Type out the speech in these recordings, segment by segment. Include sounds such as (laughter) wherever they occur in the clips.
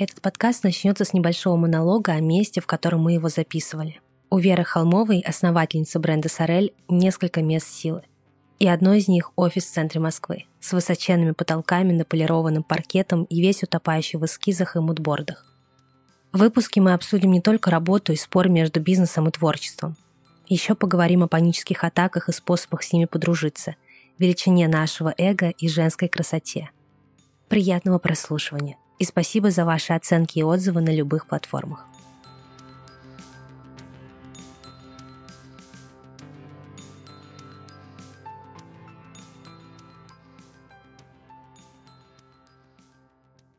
Этот подкаст начнется с небольшого монолога о месте, в котором мы его записывали. У Веры Холмовой, основательницы бренда «Сорель», несколько мест силы. И одно из них – офис в центре Москвы, с высоченными потолками, наполированным паркетом и весь утопающий в эскизах и мудбордах. В выпуске мы обсудим не только работу и спор между бизнесом и творчеством. Еще поговорим о панических атаках и способах с ними подружиться, величине нашего эго и женской красоте. Приятного прослушивания и спасибо за ваши оценки и отзывы на любых платформах.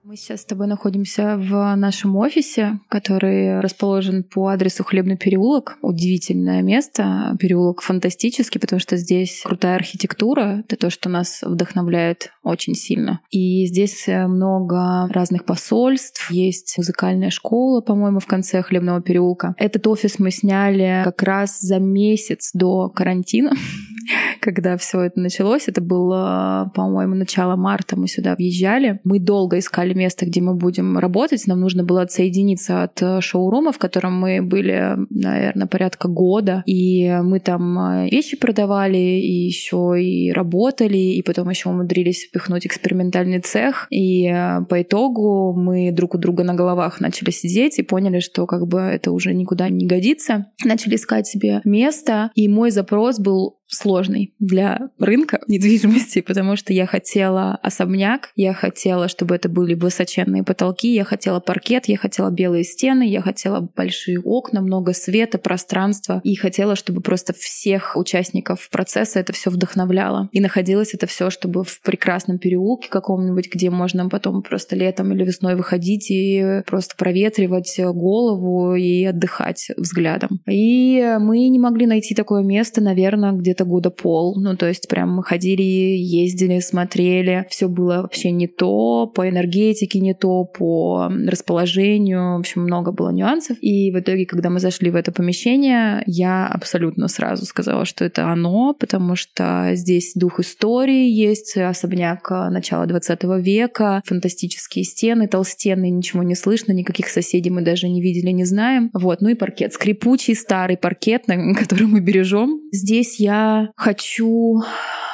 Мы сейчас с тобой находимся в нашем офисе, который расположен по адресу Хлебный переулок. Удивительное место. Переулок фантастический, потому что здесь крутая архитектура. Это то, что нас вдохновляет очень сильно. И здесь много разных посольств. Есть музыкальная школа, по-моему, в конце Хлебного переулка. Этот офис мы сняли как раз за месяц до карантина (laughs) (laughs) когда все это началось. Это было, по-моему, начало марта мы сюда въезжали. Мы долго искали место, где мы будем работать. Нам нужно было отсоединиться от э, шоурума, в котором мы были, наверное, порядка года. И мы там э, вещи продавали, и еще и работали, и потом еще умудрились впихнуть экспериментальный цех. И э, по итогу мы друг у друга на головах начали сидеть и поняли, что как бы это уже никуда не годится. Начали искать себе место, и мой запрос был сложный для рынка недвижимости, потому что я хотела особняк, я хотела, чтобы это были высоченные потолки, я хотела паркет, я хотела белые стены, я хотела большие окна, много света, пространства, и хотела, чтобы просто всех участников процесса это все вдохновляло. И находилось это все, чтобы в прекрасном переулке каком-нибудь, где можно потом просто летом или весной выходить и просто проветривать голову и отдыхать взглядом. И мы не могли найти такое место, наверное, где где-то года пол. Ну, то есть прям мы ходили, ездили, смотрели. Все было вообще не то, по энергетике не то, по расположению. В общем, много было нюансов. И в итоге, когда мы зашли в это помещение, я абсолютно сразу сказала, что это оно, потому что здесь дух истории есть, особняк начала 20 века, фантастические стены, толстенные, ничего не слышно, никаких соседей мы даже не видели, не знаем. Вот, ну и паркет. Скрипучий старый паркет, на (laughs) который мы бережем. Здесь я хочу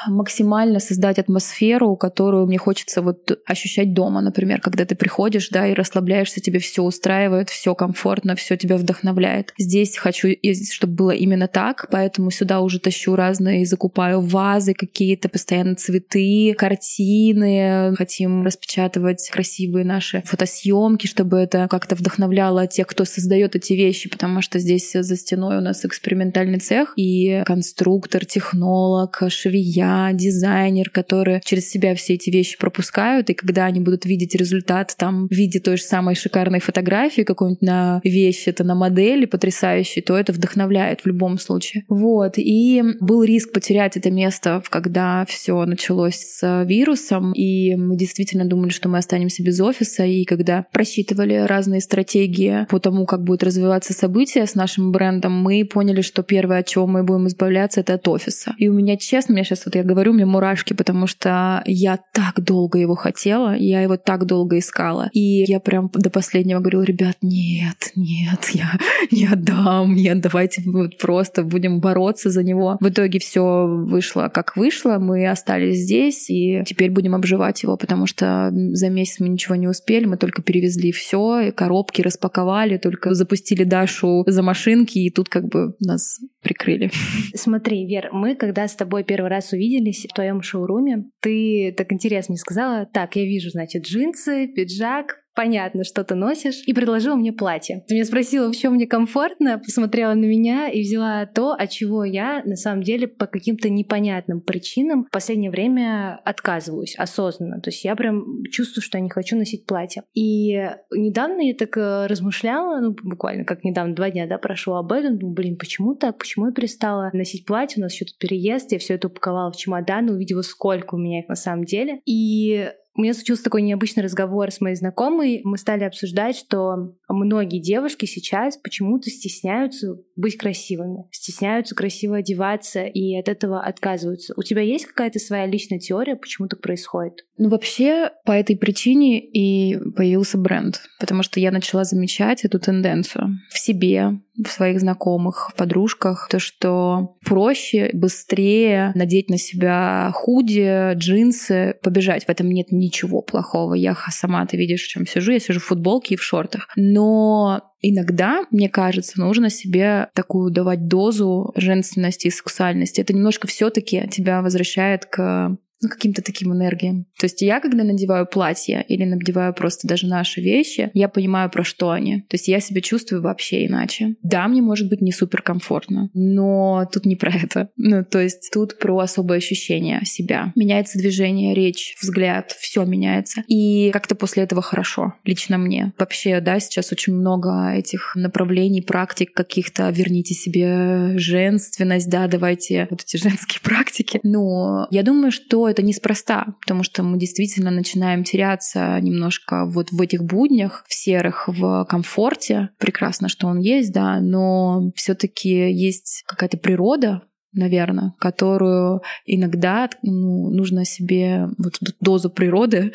максимально создать атмосферу, которую мне хочется вот ощущать дома, например, когда ты приходишь, да, и расслабляешься, тебе все устраивает, все комфортно, все тебя вдохновляет. Здесь хочу, чтобы было именно так, поэтому сюда уже тащу разные, закупаю вазы какие-то, постоянно цветы, картины, хотим распечатывать красивые наши фотосъемки, чтобы это как-то вдохновляло тех, кто создает эти вещи, потому что здесь за стеной у нас экспериментальный цех и конструктор, технолог, швея, дизайнер, которые через себя все эти вещи пропускают, и когда они будут видеть результат там в виде той же самой шикарной фотографии какой-нибудь на вещи, это на модели потрясающей, то это вдохновляет в любом случае. Вот. И был риск потерять это место, когда все началось с вирусом, и мы действительно думали, что мы останемся без офиса, и когда просчитывали разные стратегии по тому, как будут развиваться события с нашим брендом, мы поняли, что первое, от чего мы будем избавляться, это от офиса. И у меня, честно, мне сейчас вот я говорю, меня мурашки, потому что я так долго его хотела, я его так долго искала. И я прям до последнего говорила, ребят, нет, нет, (laughs) я не отдам, нет, давайте вот просто будем бороться за него. В итоге все вышло как вышло, мы остались здесь, и теперь будем обживать его, потому что за месяц мы ничего не успели, мы только перевезли все, коробки распаковали, только запустили Дашу за машинки, и тут как бы нас прикрыли. Смотри, Вер, мы когда с тобой первый раз увиделись в твоем шоуруме, ты так интересно мне сказала, так, я вижу, значит, джинсы, пиджак, понятно, что ты носишь, и предложила мне платье. Ты меня спросила, в чем мне комфортно, посмотрела на меня и взяла то, от чего я на самом деле по каким-то непонятным причинам в последнее время отказываюсь осознанно. То есть я прям чувствую, что я не хочу носить платье. И недавно я так э, размышляла, ну, буквально как недавно, два дня, да, прошло об этом, думаю, блин, почему так, почему я перестала носить платье, у нас еще тут переезд, я все это упаковала в чемодан, увидела, сколько у меня их на самом деле. И У меня случился такой необычный разговор с моей знакомой. Мы стали обсуждать, что многие девушки сейчас почему-то стесняются быть красивыми, стесняются красиво одеваться и от этого отказываются. У тебя есть какая-то своя личная теория, почему так происходит? Ну, вообще, по этой причине и появился бренд, потому что я начала замечать эту тенденцию в себе, в своих знакомых, в подружках, то, что проще, быстрее надеть на себя худи, джинсы, побежать. В этом нет ничего плохого. Я сама, ты видишь, в чем сижу. Я сижу в футболке и в шортах. Но иногда, мне кажется, нужно себе такую давать дозу женственности и сексуальности. Это немножко все таки тебя возвращает к ну, каким-то таким энергиям. То есть я, когда надеваю платье или надеваю просто даже наши вещи, я понимаю, про что они. То есть я себя чувствую вообще иначе. Да, мне может быть не супер комфортно, но тут не про это. Ну, то есть тут про особое ощущение себя. Меняется движение, речь, взгляд, все меняется. И как-то после этого хорошо, лично мне. Вообще, да, сейчас очень много этих направлений, практик каких-то. Верните себе женственность, да, давайте вот эти женские практики. Но я думаю, что это неспроста, потому что мы действительно начинаем теряться немножко вот в этих буднях, в серых, в комфорте. Прекрасно, что он есть, да, но все-таки есть какая-то природа, наверное, которую иногда ну, нужно себе вот дозу природы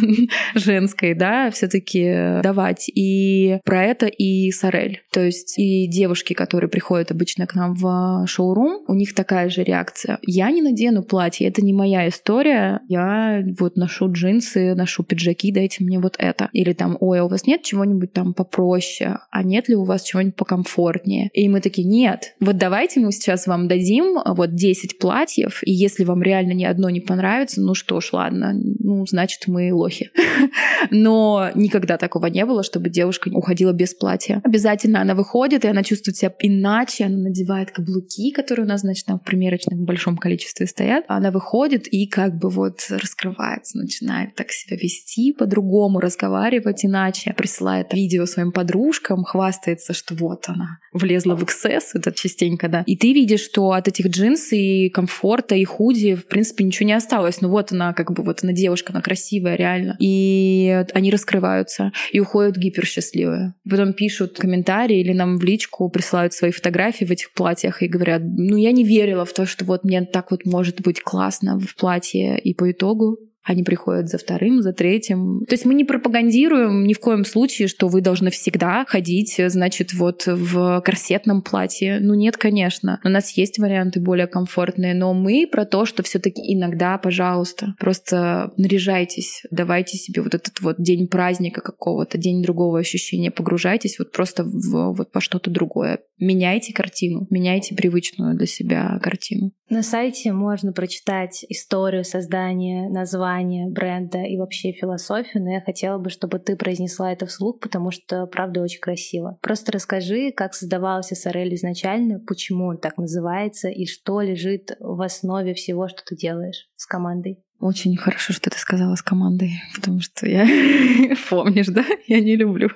(laughs) женской, да, все-таки давать. И про это и Сорель. То есть и девушки, которые приходят обычно к нам в шоурум, у них такая же реакция. Я не надену платье, это не моя история. Я вот ношу джинсы, ношу пиджаки, дайте мне вот это. Или там, ой, а у вас нет чего-нибудь там попроще? А нет ли у вас чего-нибудь покомфортнее? И мы такие, нет, вот давайте мы сейчас вам дадим дадим а, вот 10 платьев, и если вам реально ни одно не понравится, ну что ж, ладно, ну, значит, мы лохи. (laughs) Но никогда такого не было, чтобы девушка уходила без платья. Обязательно она выходит, и она чувствует себя иначе, она надевает каблуки, которые у нас, значит, там в примерочном большом количестве стоят. Она выходит и как бы вот раскрывается, начинает так себя вести, по-другому разговаривать иначе, присылает видео своим подружкам, хвастается, что вот она влезла в XS, это частенько, да. И ты видишь, что от этих джинс и комфорта, и худи, в принципе, ничего не осталось. Ну вот она, как бы, вот она девушка, она красивая, реально. И они раскрываются и уходят гиперсчастливые. Потом пишут комментарии или нам в личку присылают свои фотографии в этих платьях и говорят, ну я не верила в то, что вот мне так вот может быть классно в платье. И по итогу они приходят за вторым, за третьим. То есть мы не пропагандируем ни в коем случае, что вы должны всегда ходить, значит, вот в корсетном платье. Ну нет, конечно. У нас есть варианты более комфортные, но мы про то, что все таки иногда, пожалуйста, просто наряжайтесь, давайте себе вот этот вот день праздника какого-то, день другого ощущения, погружайтесь вот просто в, вот по что-то другое. Меняйте картину, меняйте привычную для себя картину. На сайте можно прочитать историю создания, названия бренда и вообще философию, но я хотела бы, чтобы ты произнесла это вслух, потому что, правда, очень красиво. Просто расскажи, как создавался Сорель изначально, почему он так называется и что лежит в основе всего, что ты делаешь с командой. Очень хорошо, что ты сказала с командой, потому что я (laughs) помнишь, да? Я не люблю.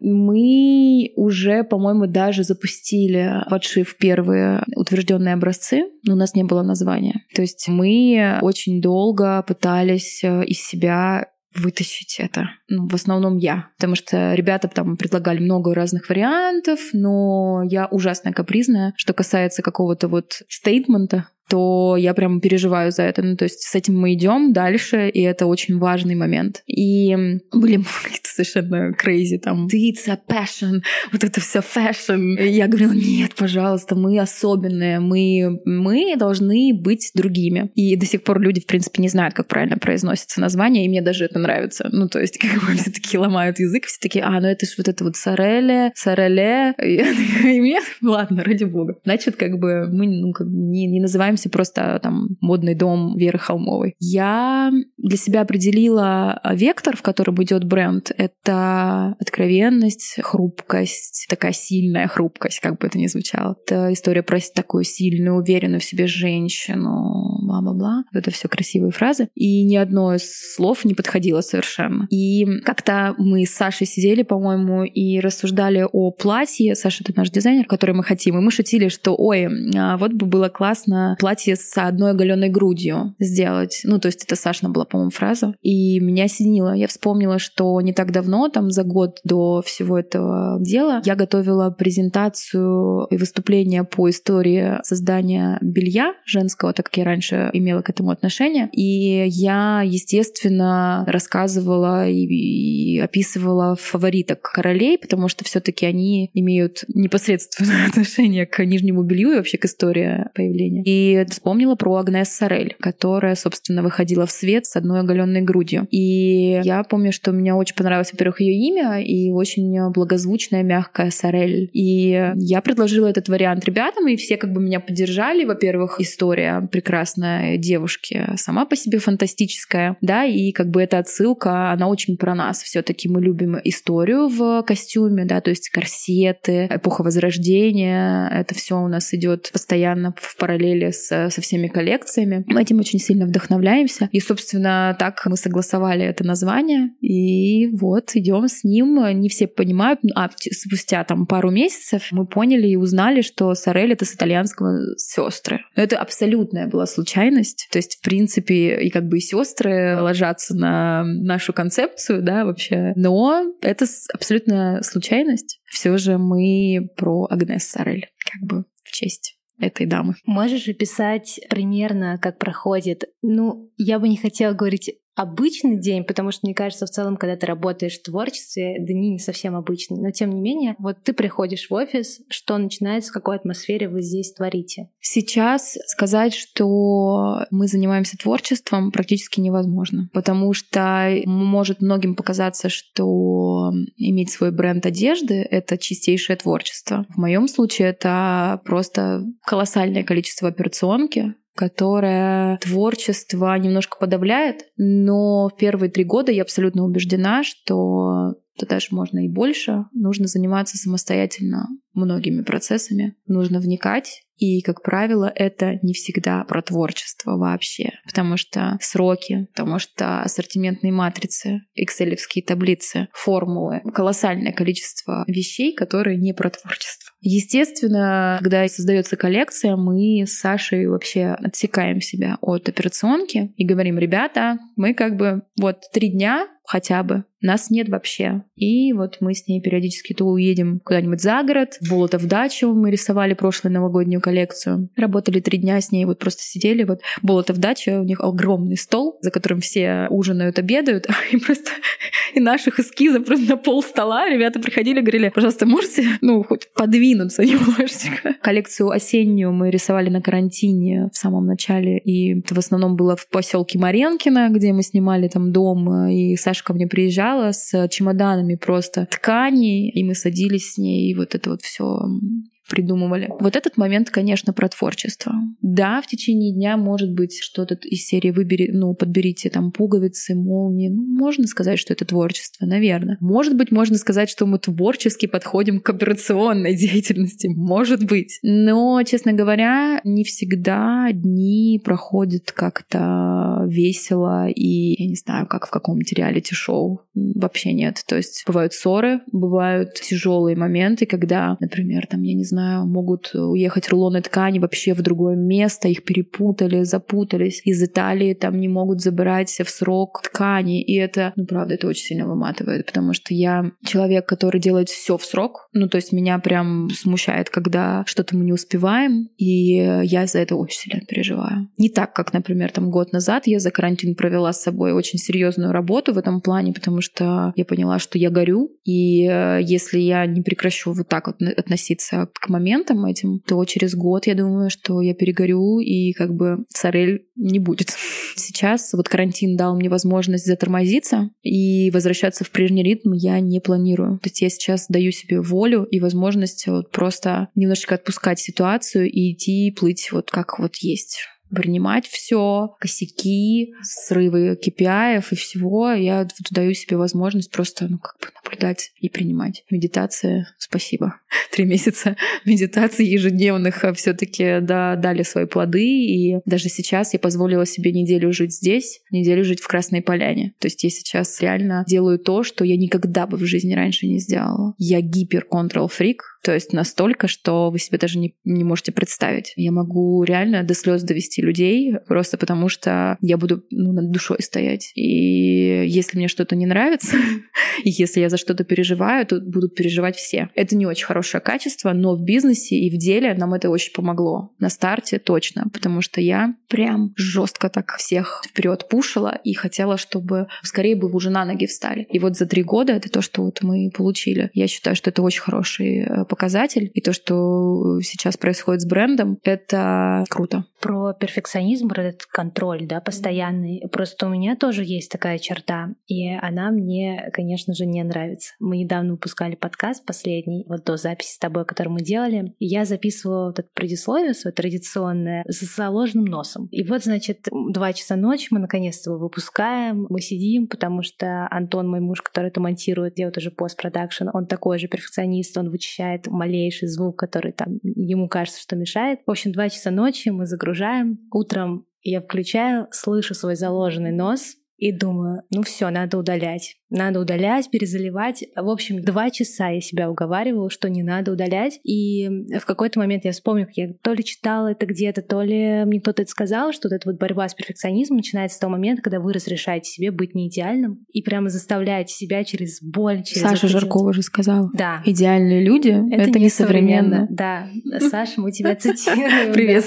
Мы уже, по-моему, даже запустили подшив первые утвержденные образцы, но у нас не было названия. То есть мы очень долго пытались э, из себя вытащить это. Ну, в основном я. Потому что ребята там предлагали много разных вариантов, но я ужасно капризная, что касается какого-то вот стейтмента, то я прям переживаю за это. Ну, то есть с этим мы идем дальше, и это очень важный момент. И были (laughs) какие-то совершенно crazy там it's a passion, вот это все fashion. И я говорила, нет, пожалуйста, мы особенные, мы, мы должны быть другими. И до сих пор люди, в принципе, не знают, как правильно произносится название, и мне даже это нравится. Ну, то есть, (laughs) как бы все такие ломают язык, все такие, а, ну это ж вот это вот сореле, сореле. (laughs) И мне, ладно, ради бога. Значит, как бы мы ну, как, не, не называемся называемся просто там модный дом Веры Холмовой. Я для себя определила вектор, в котором идет бренд. Это откровенность, хрупкость, такая сильная хрупкость, как бы это ни звучало. Это история про такую сильную, уверенную в себе женщину, бла-бла-бла. Это все красивые фразы. И ни одно из слов не подходило совершенно. И как-то мы с Сашей сидели, по-моему, и рассуждали о платье. Саша — это наш дизайнер, который мы хотим. И мы шутили, что, ой, а вот бы было классно платье с одной оголенной грудью сделать. Ну, то есть это Сашна была, по-моему, фраза. И меня осенило. Я вспомнила, что не так давно, там за год до всего этого дела, я готовила презентацию и выступление по истории создания белья женского, так как я раньше имела к этому отношение. И я, естественно, рассказывала и, и описывала фавориток королей, потому что все-таки они имеют непосредственное (laughs) отношение к нижнему белью и вообще к истории появления. И вспомнила про Агнес Сорель, которая, собственно, выходила в свет с одной оголенной грудью. И я помню, что мне очень понравилось, во-первых, ее имя и очень благозвучная, мягкая Сорель. И я предложила этот вариант ребятам, и все как бы меня поддержали. Во-первых, история прекрасной девушки сама по себе фантастическая, да, и как бы эта отсылка, она очень про нас. все таки мы любим историю в костюме, да, то есть корсеты, эпоха Возрождения, это все у нас идет постоянно в параллели с, со всеми коллекциями. Мы этим очень сильно вдохновляемся. И, собственно, так мы согласовали это название. И вот идем с ним. Не все понимают, а спустя там пару месяцев мы поняли и узнали, что Сорель это с итальянского сестры. Но это абсолютная была случайность. То есть, в принципе, и как бы и сестры ложатся на нашу концепцию, да, вообще. Но это абсолютно случайность. Все же мы про Агнес Сорель, как бы в честь этой дамы. Можешь описать примерно, как проходит? Ну, я бы не хотела говорить обычный день, потому что, мне кажется, в целом, когда ты работаешь в творчестве, дни не совсем обычные. Но, тем не менее, вот ты приходишь в офис, что начинается, в какой атмосфере вы здесь творите? Сейчас сказать, что мы занимаемся творчеством, практически невозможно, потому что может многим показаться, что иметь свой бренд одежды — это чистейшее творчество. В моем случае это просто колоссальное количество операционки, которая творчество немножко подавляет, но в первые три года я абсолютно убеждена, что то даже можно и больше. Нужно заниматься самостоятельно многими процессами. Нужно вникать. И, как правило, это не всегда про творчество вообще. Потому что сроки, потому что ассортиментные матрицы, экселевские таблицы, формулы, колоссальное количество вещей, которые не про творчество. Естественно, когда создается коллекция, мы с Сашей вообще отсекаем себя от операционки и говорим, ребята, мы как бы вот три дня хотя бы. Нас нет вообще. И вот мы с ней периодически то уедем куда-нибудь за город, в Болотов дачу. Мы рисовали прошлую новогоднюю коллекцию. Работали три дня с ней, вот просто сидели. Вот Болотов дача, у них огромный стол, за которым все ужинают, обедают. (laughs) И просто и наших эскизов просто на пол стола ребята приходили, говорили, пожалуйста, можете, ну, хоть подвинуться (laughs) немножечко. Коллекцию осеннюю мы рисовали на карантине в самом начале, и это в основном было в поселке Маренкино, где мы снимали там дом, и Саша ко мне приезжала с чемоданами просто тканей, и мы садились с ней, и вот это вот все придумывали. Вот этот момент, конечно, про творчество. Да, в течение дня может быть что-то из серии выбери, ну, подберите там пуговицы, молнии. Ну, можно сказать, что это творчество, наверное. Может быть, можно сказать, что мы творчески подходим к операционной (laughs) деятельности. Может быть. Но, честно говоря, не всегда дни проходят как-то весело и, я не знаю, как в каком-нибудь реалити-шоу. Вообще нет. То есть бывают ссоры, бывают тяжелые моменты, когда, например, там, я не знаю, знаю, могут уехать рулоны ткани вообще в другое место, их перепутали, запутались. Из Италии там не могут забирать в срок ткани. И это, ну правда, это очень сильно выматывает, потому что я человек, который делает все в срок. Ну то есть меня прям смущает, когда что-то мы не успеваем, и я за это очень сильно переживаю. Не так, как, например, там год назад я за карантин провела с собой очень серьезную работу в этом плане, потому что я поняла, что я горю, и э, если я не прекращу вот так вот относиться к моментам этим, то через год я думаю, что я перегорю и как бы Сорель не будет. (laughs) Сейчас вот карантин дал мне возможность затормозиться и возвращаться в прежний ритм я не планирую. То есть я сейчас даю себе волю и возможность вот просто немножечко отпускать ситуацию и идти плыть вот как вот есть принимать все, косяки, срывы KPI и всего. Я даю себе возможность просто, ну, как бы наблюдать и принимать. Медитация, спасибо. (laughs) Три месяца медитации ежедневных а все таки да, дали свои плоды. И даже сейчас я позволила себе неделю жить здесь, неделю жить в Красной Поляне. То есть я сейчас реально делаю то, что я никогда бы в жизни раньше не сделала. Я гипер-контрол-фрик, то есть настолько, что вы себе даже не, не можете представить. Я могу реально до слез довести людей, просто потому что я буду ну, над душой стоять. И если мне что-то не нравится, (laughs) и если я за что-то переживаю, то будут переживать все. Это не очень хорошее качество, но в бизнесе и в деле нам это очень помогло. На старте точно, потому что я прям жестко так всех вперед пушила и хотела, чтобы скорее бы уже на ноги встали. И вот за три года это то, что вот мы получили. Я считаю, что это очень хороший э, показатель. И то, что сейчас происходит с брендом, это круто. Про перфекционизм, про этот контроль, да, постоянный. Просто у меня тоже есть такая черта, и она мне, конечно же, не нравится. Мы недавно выпускали подкаст последний, вот до записи с тобой, который мы делали, и я записывала вот это предисловие свое традиционное с заложенным носом. И вот, значит, два часа ночи мы наконец-то его выпускаем, мы сидим, потому что Антон, мой муж, который это монтирует, делает уже постпродакшн, он такой же перфекционист, он вычищает малейший звук, который там ему кажется, что мешает. В общем, два часа ночи мы загружаем. Утром я включаю, слышу свой заложенный нос и думаю, ну все, надо удалять. Надо удалять, перезаливать. В общем, два часа я себя уговаривала, что не надо удалять. И в какой-то момент я вспомнила, как я то ли читала это где-то, то ли мне кто-то это сказал, что вот эта вот борьба с перфекционизмом начинается с того момента, когда вы разрешаете себе быть не идеальным и прямо заставляете себя через боль, через... Саша это... Жаркова же сказала. Да. Идеальные люди — это, это не современно. Да. Саша, мы тебя (laughs) цитируем. Привет.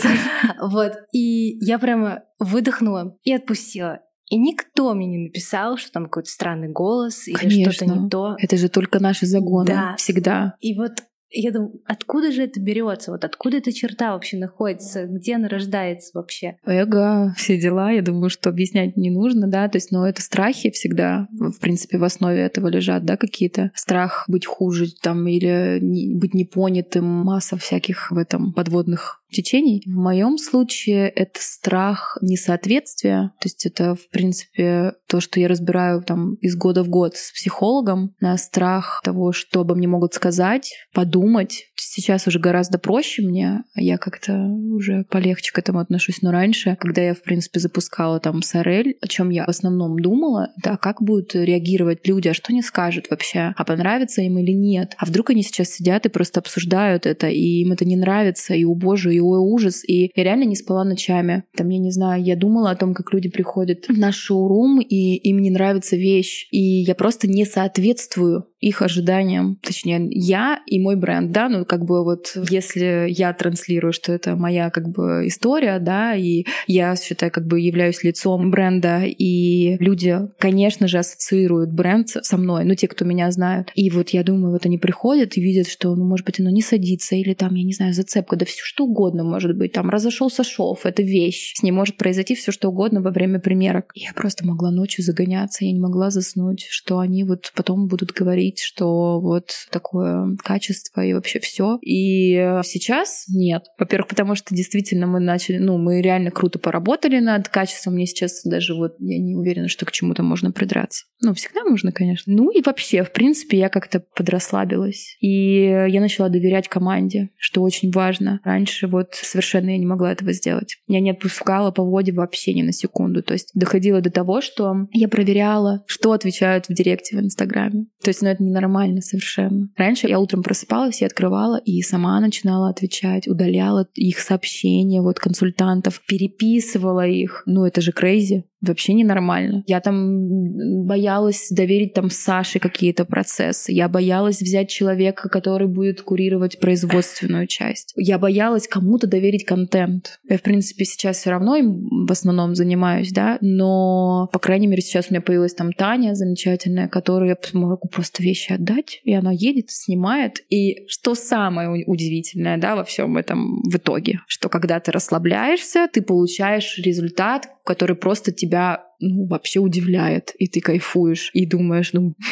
Вот. И я прямо выдохнула и отпустила. И никто мне не написал, что там какой-то странный голос или что-то не то. Это же только наши загоны. Да. Всегда. И вот я думаю, откуда же это берется? Вот откуда эта черта вообще находится? Где она рождается вообще? Эго, все дела. Я думаю, что объяснять не нужно, да. То есть, но это страхи всегда, в принципе, в основе этого лежат, да, какие-то. Страх быть хуже там или не, быть непонятым, масса всяких в этом подводных течений. В моем случае это страх несоответствия. То есть это, в принципе, то, что я разбираю там из года в год с психологом, на страх того, что обо мне могут сказать, подумать. Сейчас уже гораздо проще мне. Я как-то уже полегче к этому отношусь. Но раньше, когда я, в принципе, запускала там Сорель, о чем я в основном думала, да, как будут реагировать люди, а что они скажут вообще, а понравится им или нет. А вдруг они сейчас сидят и просто обсуждают это, и им это не нравится, и, о боже, и ой, ужас. И я реально не спала ночами. Там, я не знаю, я думала о том, как люди приходят в наш шоурум, и им не нравится вещь. И я просто не соответствую их ожиданиям. Точнее, я и мой бренд, да, ну как бы вот если я транслирую, что это моя как бы история, да, и я считаю, как бы являюсь лицом бренда, и люди, конечно же, ассоциируют бренд со мной, ну те, кто меня знают. И вот я думаю, вот они приходят и видят, что, ну, может быть, оно не садится, или там, я не знаю, зацепка, да все что угодно может быть, там разошелся шов, это вещь, с ней может произойти все что угодно во время примерок. Я просто могла ночью загоняться, я не могла заснуть, что они вот потом будут говорить говорить, что вот такое качество и вообще все. И сейчас нет. Во-первых, потому что действительно мы начали, ну, мы реально круто поработали над качеством. Мне сейчас даже вот я не уверена, что к чему-то можно придраться. Ну, всегда можно, конечно. Ну и вообще, в принципе, я как-то подрасслабилась. И я начала доверять команде, что очень важно. Раньше вот совершенно я не могла этого сделать. Я не отпускала по воде вообще ни на секунду. То есть доходило до того, что я проверяла, что отвечают в директе в Инстаграме. То есть, ну, это ненормально совершенно. Раньше я утром просыпалась и открывала, и сама начинала отвечать, удаляла их сообщения, вот консультантов, переписывала их. Ну, это же крейзи вообще ненормально. Я там боялась доверить там Саше какие-то процессы. Я боялась взять человека, который будет курировать производственную часть. Я боялась кому-то доверить контент. Я, в принципе, сейчас все равно им в основном занимаюсь, да, но, по крайней мере, сейчас у меня появилась там Таня замечательная, которую я могу просто вещи отдать, и она едет, снимает. И что самое удивительное, да, во всем этом в итоге, что когда ты расслабляешься, ты получаешь результат, который просто тебя ну, вообще удивляет, и ты кайфуешь, и думаешь, ну, (laughs)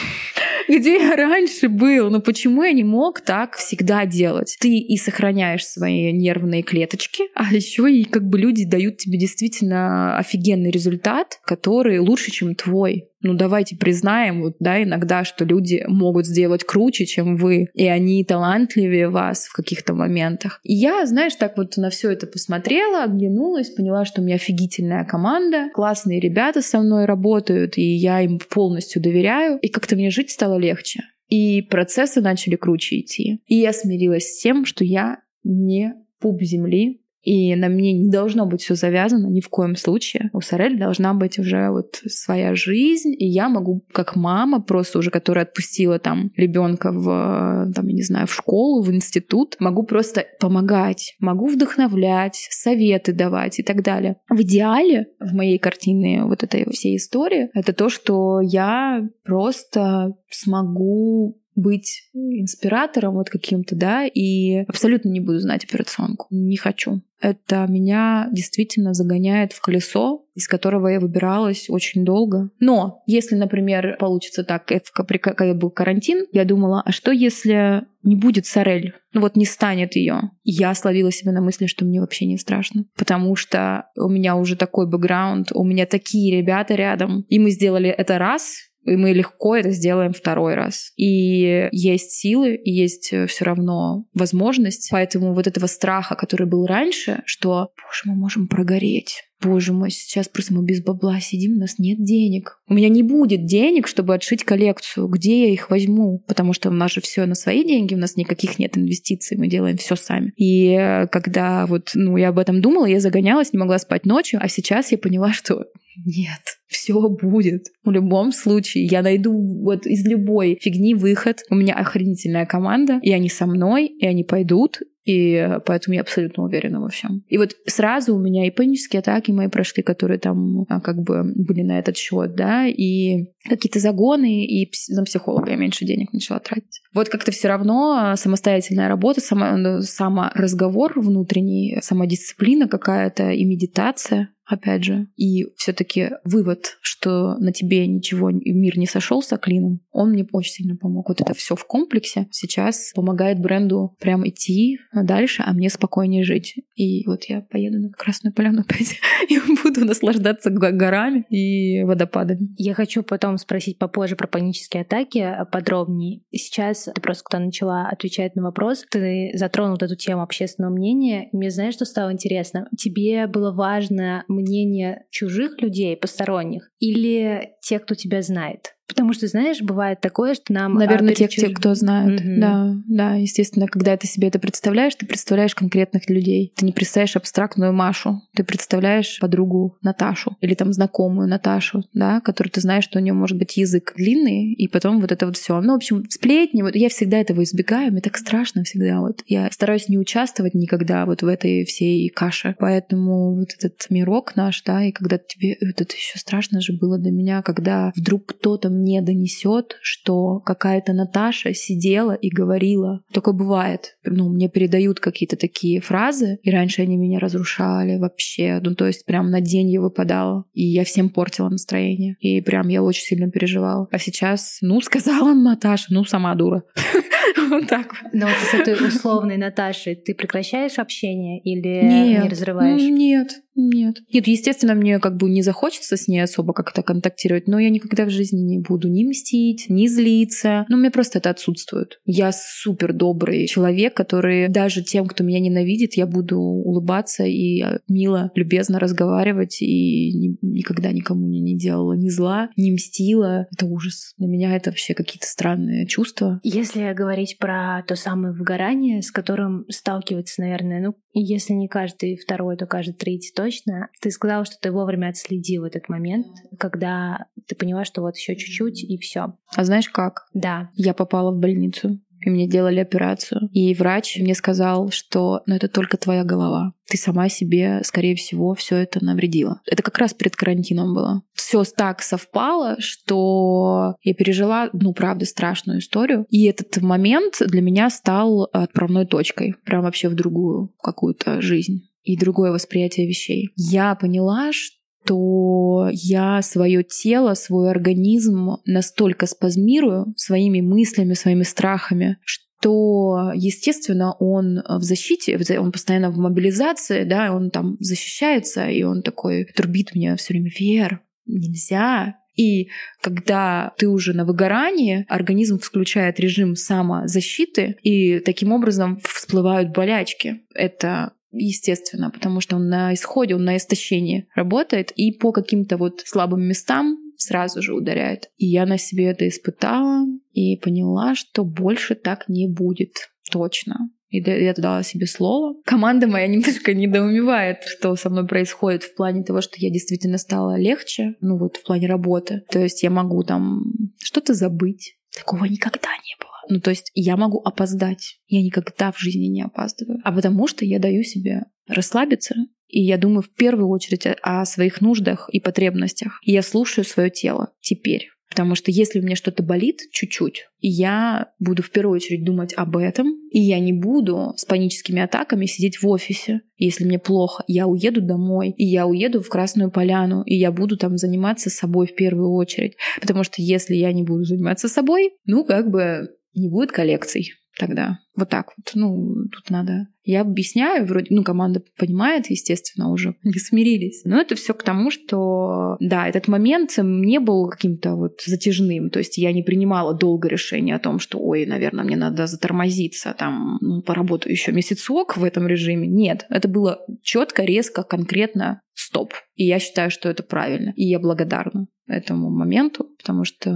Где я раньше был? Ну почему я не мог так всегда делать? Ты и сохраняешь свои нервные клеточки, (laughs) а еще и как бы люди дают тебе действительно офигенный результат, который лучше, чем твой ну давайте признаем, вот, да, иногда, что люди могут сделать круче, чем вы, и они талантливее вас в каких-то моментах. И я, знаешь, так вот на все это посмотрела, оглянулась, поняла, что у меня офигительная команда, классные ребята со мной работают, и я им полностью доверяю, и как-то мне жить стало легче. И процессы начали круче идти. И я смирилась с тем, что я не пуп земли, и на мне не должно быть все завязано ни в коем случае. У Сорель должна быть уже вот своя жизнь, и я могу, как мама, просто уже, которая отпустила там ребенка в, там, я не знаю, в школу, в институт, могу просто помогать, могу вдохновлять, советы давать и так далее. В идеале в моей картине вот этой всей истории это то, что я просто смогу быть инспиратором вот каким-то, да, и абсолютно не буду знать операционку. Не хочу. Это меня действительно загоняет в колесо, из которого я выбиралась очень долго. Но если, например, получится так, когда был карантин, я думала, а что если не будет Сорель? Ну вот не станет ее. Я словила себя на мысли, что мне вообще не страшно. Потому что у меня уже такой бэкграунд, у меня такие ребята рядом. И мы сделали это раз, и мы легко это сделаем второй раз. И есть силы, и есть э, все равно возможность. Поэтому вот этого страха, который был раньше, что, боже, мы можем прогореть. Боже мой, сейчас просто мы без бабла сидим, у нас нет денег. У меня не будет денег, чтобы отшить коллекцию. Где я их возьму? Потому что у нас же все на свои деньги, у нас никаких нет инвестиций, мы делаем все сами. И э, когда вот, ну, я об этом думала, я загонялась, не могла спать ночью, а сейчас я поняла, что нет, все будет. В любом случае, я найду вот из любой фигни выход. У меня охренительная команда, и они со мной, и они пойдут, и поэтому я абсолютно уверена во всем. И вот сразу у меня и панические атаки мои прошли, которые там а, как бы были на этот счет, да, и какие-то загоны, и на психолога я меньше денег начала тратить. Вот как-то все равно самостоятельная работа, само, ну, саморазговор внутренний, самодисциплина какая-то и медитация, опять же. И все-таки вывод, что на тебе ничего, мир не сошелся клином, он мне очень сильно помог. Вот это все в комплексе сейчас помогает бренду прям идти дальше, а мне спокойнее жить. И вот я поеду на Красную Поляну (laughs) опять и буду наслаждаться горами и водопадами. Я хочу потом спросить попозже про панические атаки подробнее. Сейчас ты просто когда начала отвечать на вопрос, ты затронул эту тему общественного мнения. Мне знаешь, что стало интересно? Тебе было важно мнение чужих людей, посторонних, или те, кто тебя знает? Потому что, знаешь, бывает такое, что нам... Наверное, те, те, кто знают. Угу. Да, да, естественно, когда ты себе это представляешь, ты представляешь конкретных людей. Ты не представляешь абстрактную Машу, ты представляешь подругу Наташу или там знакомую Наташу, да, которую ты знаешь, что у нее может быть язык длинный, и потом вот это вот все. Ну, в общем, сплетни, вот я всегда этого избегаю, мне так страшно всегда. Вот я стараюсь не участвовать никогда вот в этой всей каше. Поэтому вот этот мирок наш, да, и когда тебе... Это еще страшно же было для меня, когда вдруг кто-то мне донесет, что какая-то Наташа сидела и говорила. Такое бывает. Ну, мне передают какие-то такие фразы, и раньше они меня разрушали вообще. Ну, то есть прям на день я выпадала, и я всем портила настроение. И прям я очень сильно переживала. А сейчас, ну, (laughs) сказала Наташа, ну, сама дура. (laughs) Вот так. Но вот с этой условной Наташей ты прекращаешь общение или не разрываешь? Нет, нет. Нет, естественно, мне как бы не захочется с ней особо как-то контактировать, но я никогда в жизни не буду ни мстить, ни злиться. Ну, мне просто это отсутствует. Я супер добрый человек, который даже тем, кто меня ненавидит, я буду улыбаться и мило, любезно разговаривать и никогда никому не делала ни зла, не мстила. Это ужас. Для меня это вообще какие-то странные чувства. Если говорить про то самое выгорание, с которым сталкивается, наверное, ну, если не каждый второй, то каждый третий точно. Ты сказала, что ты вовремя отследил этот момент, когда ты поняла, что вот еще чуть-чуть и все. А знаешь как? Да. Я попала в больницу и мне делали операцию. И врач мне сказал, что ну, это только твоя голова. Ты сама себе, скорее всего, все это навредила. Это как раз перед карантином было. Все так совпало, что я пережила, ну, правда, страшную историю. И этот момент для меня стал отправной точкой. Прям вообще в другую какую-то жизнь и другое восприятие вещей. Я поняла, что то я свое тело, свой организм настолько спазмирую своими мыслями, своими страхами, что, естественно, он в защите, он постоянно в мобилизации, да, он там защищается, и он такой трубит мне все время, Вер, нельзя, и когда ты уже на выгорании, организм включает режим самозащиты, и таким образом всплывают болячки. Это естественно, потому что он на исходе, он на истощении работает, и по каким-то вот слабым местам сразу же ударяет. И я на себе это испытала и поняла, что больше так не будет. Точно. И я дала себе слово. Команда моя (laughs) немножко недоумевает, что со мной происходит в плане того, что я действительно стала легче, ну вот в плане работы. То есть я могу там что-то забыть. Такого никогда не было. Ну, то есть я могу опоздать. Я никогда в жизни не опаздываю. А потому что я даю себе расслабиться. И я думаю в первую очередь о своих нуждах и потребностях. И я слушаю свое тело теперь. Потому что если у меня что-то болит чуть-чуть, я буду в первую очередь думать об этом, и я не буду с паническими атаками сидеть в офисе. Если мне плохо, я уеду домой, и я уеду в Красную Поляну, и я буду там заниматься собой в первую очередь. Потому что если я не буду заниматься собой, ну как бы не будет коллекций тогда. Вот так вот. Ну, тут надо... Я объясняю, вроде, ну, команда понимает, естественно, уже (laughs) не смирились. Но это все к тому, что, да, этот момент не был каким-то вот затяжным. То есть я не принимала долго решение о том, что, ой, наверное, мне надо затормозиться, там, ну, поработаю еще месяцок в этом режиме. Нет, это было четко, резко, конкретно стоп. И я считаю, что это правильно. И я благодарна этому моменту, потому что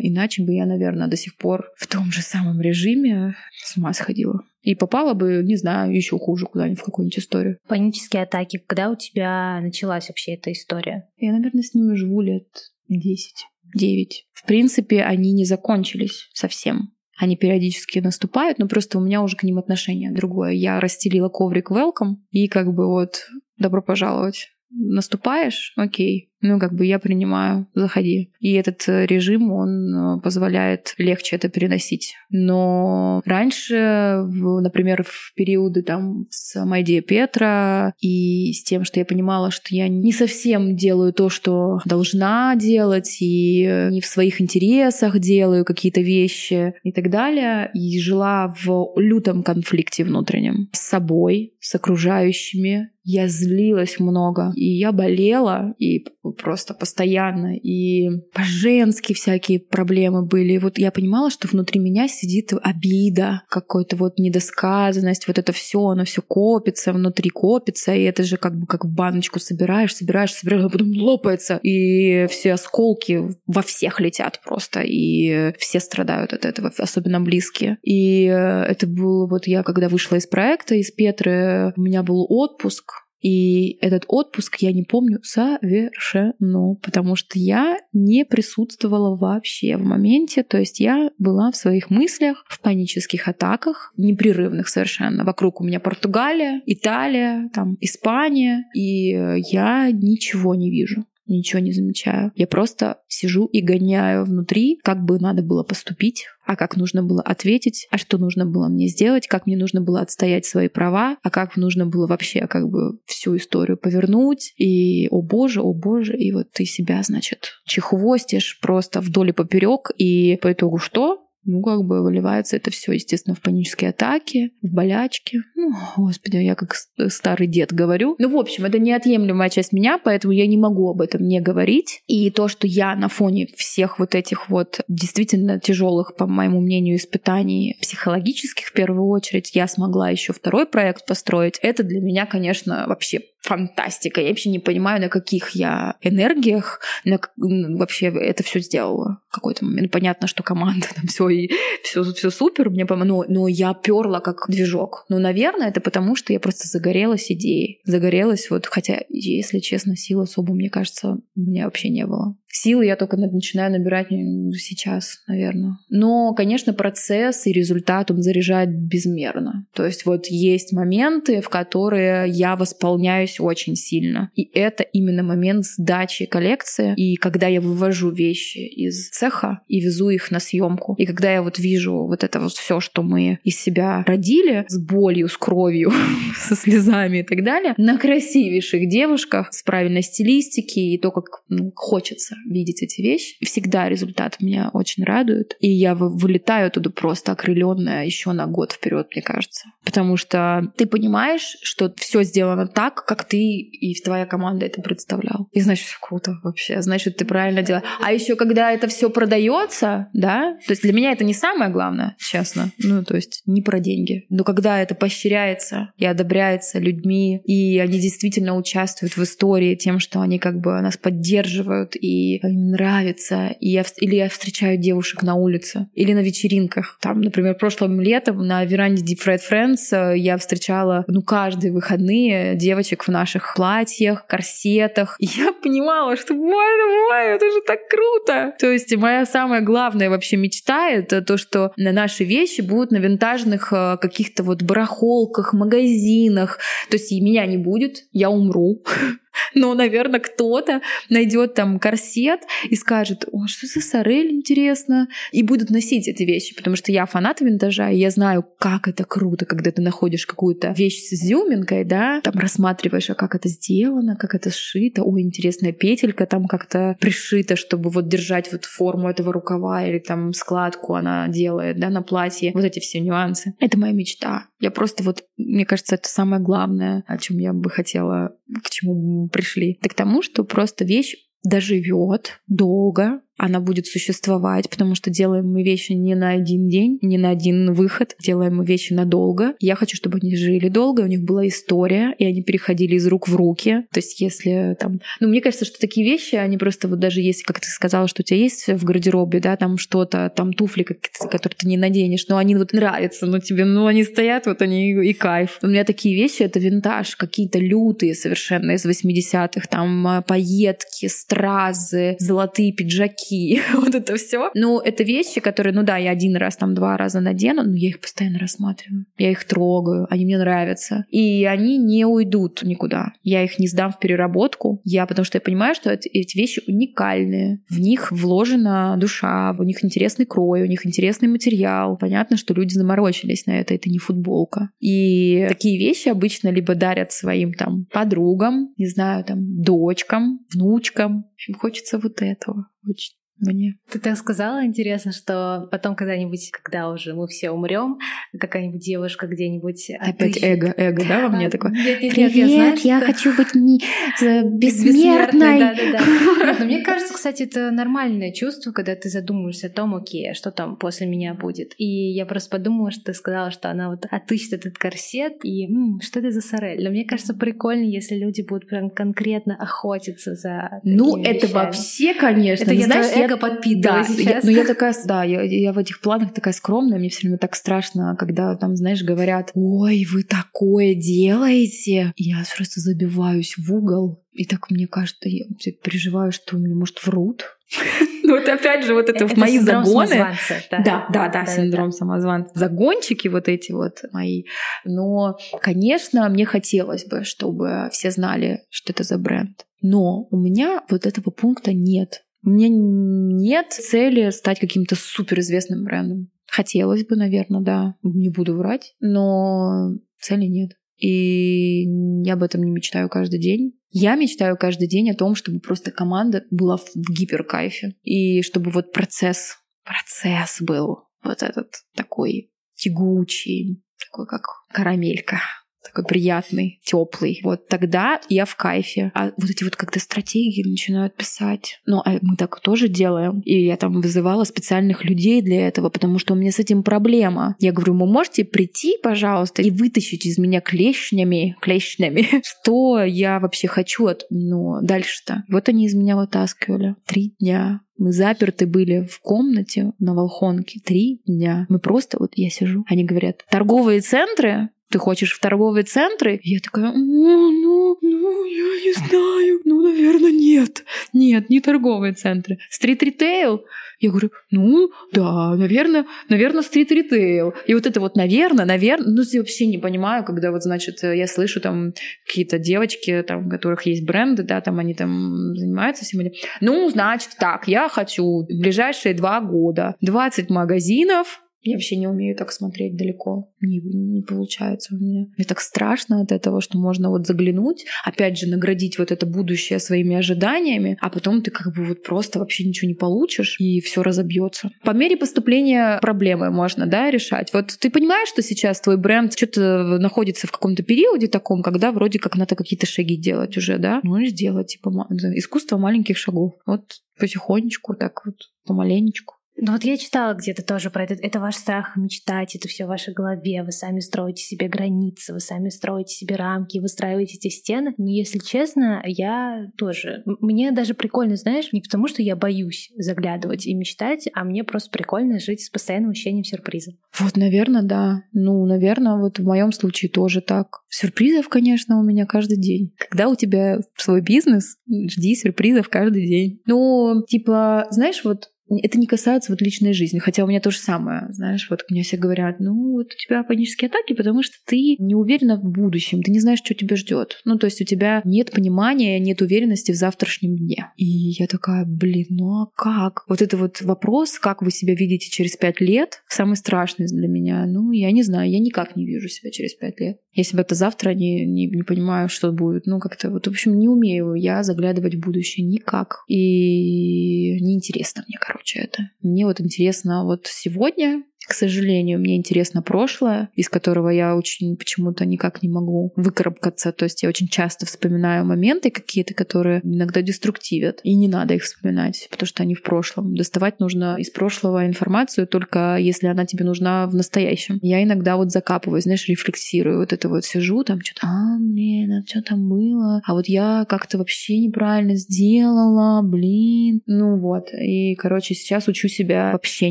иначе бы я, наверное, до сих пор в том же самом режиме с ума сходила. И попала бы, не знаю, еще хуже куда-нибудь в какую-нибудь историю. Панические атаки. Когда у тебя началась вообще эта история? Я, наверное, с ними живу лет 10 9. В принципе, они не закончились совсем. Они периодически наступают, но просто у меня уже к ним отношение другое. Я расстелила коврик welcome и как бы вот добро пожаловать. Наступаешь? Окей ну, как бы я принимаю, заходи. И этот э, режим, он э, позволяет легче это переносить. Но раньше, например, в периоды там с Майди Петра и с тем, что я понимала, что я не совсем делаю то, что должна делать, и э, не в своих интересах делаю какие-то вещи и так далее, и жила в лютом конфликте внутреннем с собой, с окружающими, я злилась много, и я болела, и просто постоянно, и по-женски всякие проблемы были. И вот я понимала, что внутри меня сидит обида, какой-то вот недосказанность, вот это все, оно все копится, внутри копится, и это же как бы как в баночку собираешь, собираешь, собираешь, а потом лопается, и все осколки во всех летят просто, и все страдают от этого, особенно близкие. И э, это было вот я, когда вышла из проекта, из Петры, у меня был отпуск, и этот отпуск я не помню совершенно, потому что я не присутствовала вообще в моменте. То есть я была в своих мыслях, в панических атаках, непрерывных совершенно. Вокруг у меня Португалия, Италия, там Испания, и я ничего не вижу ничего не замечаю. Я просто сижу и гоняю внутри, как бы надо было поступить, а как нужно было ответить, а что нужно было мне сделать, как мне нужно было отстоять свои права, а как нужно было вообще как бы всю историю повернуть. И, о боже, о боже, и вот ты себя, значит, чехвостишь просто вдоль и поперек, и по итогу что? Ну, как бы выливается это все, естественно, в панические атаки, в болячки. Ну, господи, я как старый дед говорю. Ну, в общем, это неотъемлемая часть меня, поэтому я не могу об этом не говорить. И то, что я на фоне всех вот этих вот действительно тяжелых, по моему мнению, испытаний психологических в первую очередь, я смогла еще второй проект построить, это для меня, конечно, вообще фантастика. Я вообще не понимаю, на каких я энергиях на, вообще это все сделала в какой-то момент. Понятно, что команда там все и все, все супер, мне но, но я перла как движок. Ну, наверное, это потому, что я просто загорелась идеей. Загорелась вот, хотя, если честно, сил особо, мне кажется, у меня вообще не было. Силы я только начинаю набирать сейчас, наверное. Но, конечно, процесс и результат он заряжает безмерно. То есть вот есть моменты, в которые я восполняюсь очень сильно. И это именно момент сдачи коллекции. И когда я вывожу вещи из цеха и везу их на съемку. И когда я вот вижу вот это вот все, что мы из себя родили, с болью, с кровью, (laughs) со слезами и так далее, на красивейших девушках с правильной стилистики и то, как ну, хочется видеть эти вещи. Всегда результат меня очень радует. И я вылетаю оттуда просто окрыленная еще на год вперед, мне кажется. Потому что ты понимаешь, что все сделано так, как ты и твоя команда это представлял. И значит, круто вообще. Значит, ты правильно делаешь. А еще когда это все продается, да, то есть для меня это не самое главное, честно. Ну, то есть не про деньги. Но когда это поощряется и одобряется людьми, и они действительно участвуют в истории тем, что они как бы нас поддерживают и им нравится, и я, или я встречаю девушек на улице, или на вечеринках. Там, например, прошлым летом на веранде Deep Red Friends э, я встречала, ну, каждые выходные девочек в наших платьях, корсетах. (laughs) И я понимала, что, боже мой, это же так круто! То есть моя самая главная вообще мечта — это то, что наши вещи будут на винтажных э, каких-то вот барахолках, магазинах. То есть и меня не будет, я умру. (laughs) но, наверное, кто-то найдет там корсет и скажет, о, что за сорель, интересно, и будут носить эти вещи, потому что я фанат винтажа, и я знаю, как это круто, когда ты находишь какую-то вещь с изюминкой, да, там рассматриваешь, а как это сделано, как это сшито, ой, интересная петелька там как-то пришита, чтобы вот держать вот форму этого рукава или там складку она делает, да, на платье, вот эти все нюансы. Это моя мечта. Я просто вот, мне кажется, это самое главное, о чем я бы хотела, к чему пришли. Это к тому, что просто вещь доживет долго, она будет существовать, потому что делаем мы вещи не на один день, не на один выход, делаем мы вещи надолго. Я хочу, чтобы они жили долго, у них была история, и они переходили из рук в руки. То есть если там... Ну, мне кажется, что такие вещи, они просто вот даже если, как ты сказала, что у тебя есть в гардеробе, да, там что-то, там туфли, которые ты не наденешь, но они вот нравятся, но тебе, ну, они стоят, вот они и кайф. У меня такие вещи — это винтаж, какие-то лютые совершенно из 80-х, там а, пайетки, стразы, золотые пиджаки, плохие, (laughs) вот это все. Ну, это вещи, которые, ну да, я один раз, там, два раза надену, но я их постоянно рассматриваю. Я их трогаю, они мне нравятся. И они не уйдут никуда. Я их не сдам в переработку. Я, потому что я понимаю, что эти вещи уникальные. В них вложена душа, в них интересный крой, у них интересный материал. Понятно, что люди заморочились на это, это не футболка. И такие вещи обычно либо дарят своим там подругам, не знаю, там, дочкам, внучкам. В общем, хочется вот этого очень мне. Ты так сказала, интересно, что потом когда-нибудь, когда уже мы все умрем, какая-нибудь девушка где-нибудь... Опять отыщет... эго, эго, да, во мне а, такое? Нет, нет, Привет, я, знаю, я что... хочу быть не... (laughs) бессмертной. Да, да. (laughs) Но мне кажется, кстати, это нормальное чувство, когда ты задумываешься о том, окей, а что там после меня будет. И я просто подумала, что ты сказала, что она вот отыщет этот корсет, и что это за сорель? Но мне кажется, прикольно, если люди будут прям конкретно охотиться за Ну, это вообще, конечно. Это я знаешь, я эго подпитываю да, сейчас. Я, ну я (laughs) такая, да, я, я в этих планах такая скромная, мне все время так страшно, когда там, знаешь, говорят, ой, вы такое делаете. Я просто забиваюсь в угол, и так мне кажется, я переживаю, что мне, может, врут. (laughs) Ну вот опять же, вот это, это мои загоны. Да, да, да, да, синдром да. самозванца. Загончики вот эти вот мои. Но, конечно, мне хотелось бы, чтобы все знали, что это за бренд. Но у меня вот этого пункта нет. Меня нет цели стать каким-то суперизвестным брендом. Хотелось бы, наверное, да. Не буду врать, но цели нет. И я об этом не мечтаю каждый день. Я мечтаю каждый день о том, чтобы просто команда была в гиперкайфе. И чтобы вот процесс, процесс был вот этот такой тягучий, такой как карамелька такой приятный, теплый. Вот тогда я в кайфе. А вот эти вот когда стратегии начинают писать. Ну, а мы так тоже делаем. И я там вызывала специальных людей для этого, потому что у меня с этим проблема. Я говорю, вы можете прийти, пожалуйста, и вытащить из меня клешнями, клешнями, (laughs) что я вообще хочу от, ну, дальше-то. Вот они из меня вытаскивали. Три дня. Мы заперты были в комнате на Волхонке три дня. Мы просто, вот я сижу, они говорят, торговые центры ты хочешь в торговые центры? Я такая, ну, ну, я не знаю, ну, наверное, нет. нет, не торговые центры. Стрит-ритейл? Я говорю, ну, да, наверное, наверное, стрит-ритейл. И вот это вот, наверное, наверное, ну, я вообще не понимаю, когда вот, значит, я слышу там какие-то девочки, там, у которых есть бренды, да, там они там занимаются всем этим. Ну, значит, так, я хочу в ближайшие два года 20 магазинов, я вообще не умею так смотреть далеко. Не, не получается у меня. Мне так страшно от этого, что можно вот заглянуть, опять же, наградить вот это будущее своими ожиданиями, а потом ты как бы вот просто вообще ничего не получишь, и все разобьется. По мере поступления проблемы можно, да, решать. Вот ты понимаешь, что сейчас твой бренд что-то находится в каком-то периоде таком, когда вроде как надо какие-то шаги делать уже, да? Ну и сделать, типа, искусство маленьких шагов. Вот потихонечку, так вот, помаленечку. Ну вот я читала где-то тоже про это. Это ваш страх мечтать, это все в вашей голове. Вы сами строите себе границы, вы сами строите себе рамки, выстраиваете эти стены. Но если честно, я тоже. Мне даже прикольно, знаешь, не потому что я боюсь заглядывать и мечтать, а мне просто прикольно жить с постоянным ощущением сюрприза. Вот, наверное, да. Ну, наверное, вот в моем случае тоже так. Сюрпризов, конечно, у меня каждый день. Когда у тебя свой бизнес, жди сюрпризов каждый день. Ну, типа, знаешь, вот это не касается вот личной жизни, хотя у меня то же самое, знаешь, вот мне все говорят, ну вот у тебя панические атаки, потому что ты не уверена в будущем, ты не знаешь, что тебя ждет. Ну то есть у тебя нет понимания, нет уверенности в завтрашнем дне. И я такая, блин, ну а как? Вот это вот вопрос, как вы себя видите через пять лет, самый страшный для меня. Ну я не знаю, я никак не вижу себя через пять лет. Если бы это завтра не, не, не понимаю, что будет, ну как-то вот, в общем, не умею я заглядывать в будущее никак. И неинтересно мне, короче, это. Мне вот интересно вот сегодня к сожалению, мне интересно прошлое, из которого я очень почему-то никак не могу выкарабкаться. То есть я очень часто вспоминаю моменты какие-то, которые иногда деструктивят. И не надо их вспоминать, потому что они в прошлом. Доставать нужно из прошлого информацию только если она тебе нужна в настоящем. Я иногда вот закапываюсь, знаешь, рефлексирую. Вот это вот сижу, там что-то, а, блин, а что там было? А вот я как-то вообще неправильно сделала, блин. Ну вот. И, короче, сейчас учу себя вообще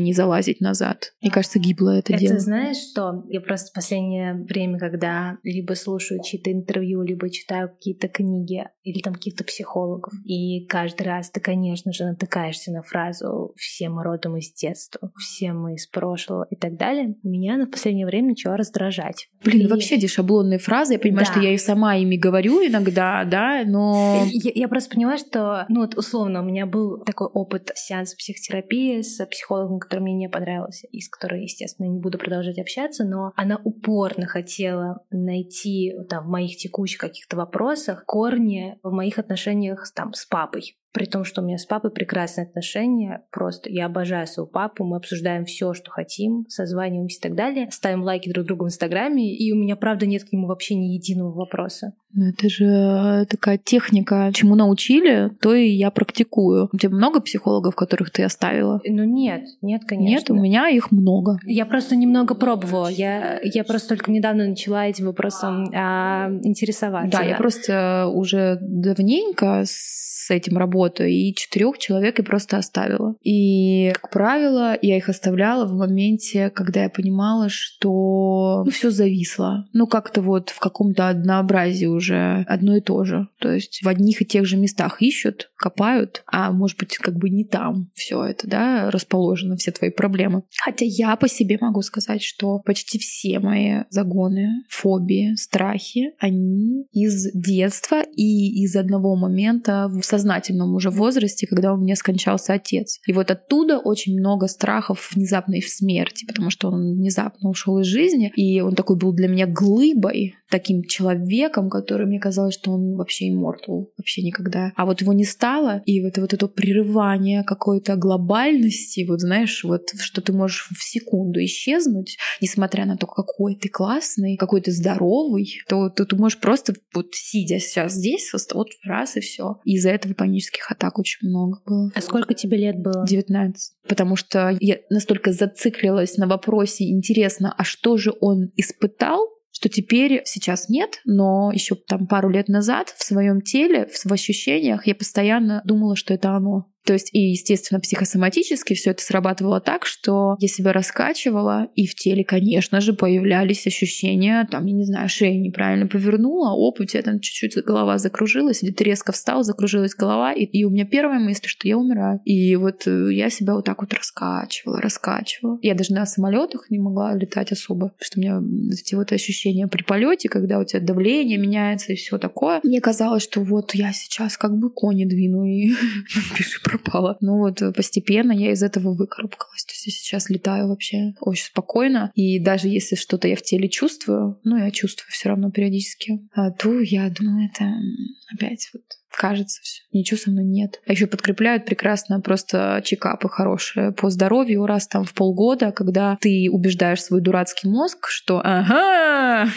не залазить назад. И кажется, гибло это, это дело. Знаешь что? Я просто в последнее время, когда либо слушаю чьи-то интервью, либо читаю какие-то книги или там каких-то психологов, и каждый раз ты, конечно же, натыкаешься на фразу «все мы родом из детства», «все мы из прошлого» и так далее, меня на последнее время начало раздражать. Блин, и... вообще эти шаблонные фразы, я понимаю, да. что я и сама ими говорю иногда, да, но... Я, я просто понимаю, что, ну вот условно, у меня был такой опыт сеанса психотерапии с психологом, который мне не понравился, и с которым которой, естественно, не буду продолжать общаться, но она упорно хотела найти там, в моих текущих каких-то вопросах корни в моих отношениях там, с папой. При том, что у меня с папой прекрасные отношения, просто я обожаю своего папу, мы обсуждаем все, что хотим, созваниваемся и так далее, ставим лайки друг другу в Инстаграме, и у меня, правда, нет к нему вообще ни единого вопроса. Ну, это же э, такая техника, чему научили, то и я практикую. У тебя много психологов, которых ты оставила? Ну нет, нет, конечно. Нет, у меня их много. Я просто немного пробовала. Я, я просто только недавно начала этим вопросом а, интересоваться. Да, да, я просто уже давненько с этим работаю, и четырех человек я просто оставила. И, как правило, я их оставляла в моменте, когда я понимала, что ну, все зависло. Ну, как-то вот в каком-то однообразии уже одно и то же. То есть в одних и тех же местах ищут, копают, а может быть как бы не там все это, да, расположено, все твои проблемы. Хотя я по себе могу сказать, что почти все мои загоны, фобии, страхи, они из детства и из одного момента в сознательном уже возрасте, когда у меня скончался отец. И вот оттуда очень много страхов внезапной смерти, потому что он внезапно ушел из жизни, и он такой был для меня глыбой, таким человеком, который мне казалось, что он вообще иммортал, вообще никогда. А вот его не стало, и вот, вот это прерывание какой-то глобальности, вот знаешь, вот что ты можешь в секунду исчезнуть, несмотря на то, какой ты классный, какой ты здоровый, то, то ты можешь просто вот сидя сейчас здесь, вот раз и все. И из-за этого панических атак очень много было. А сколько тебе лет было? 19. Потому что я настолько зациклилась на вопросе, интересно, а что же он испытал, что теперь сейчас нет, но еще там пару лет назад в своем теле, в ощущениях я постоянно думала, что это оно. То есть и, естественно, психосоматически все это срабатывало так, что я себя раскачивала, и в теле, конечно же, появлялись ощущения, там, я не знаю, шею неправильно повернула, оп, у тебя там чуть-чуть голова закружилась, или ты резко встал, закружилась голова, и, и у меня первая мысль, что я умираю. И вот э, я себя вот так вот раскачивала, раскачивала. Я даже на самолетах не могла летать особо, что у меня эти вот ощущения при полете, когда у тебя давление меняется и все такое. Мне казалось, что вот я сейчас как бы кони двину и (laughs) пиши пропала. Ну вот постепенно я из этого выкарабкалась. То есть я сейчас летаю вообще очень спокойно. И даже если что-то я в теле чувствую, ну я чувствую все равно периодически, а, то я думаю, это опять вот кажется все. Ничего со мной нет. А еще подкрепляют прекрасно просто чекапы хорошие по здоровью раз там в полгода, когда ты убеждаешь свой дурацкий мозг, что ага,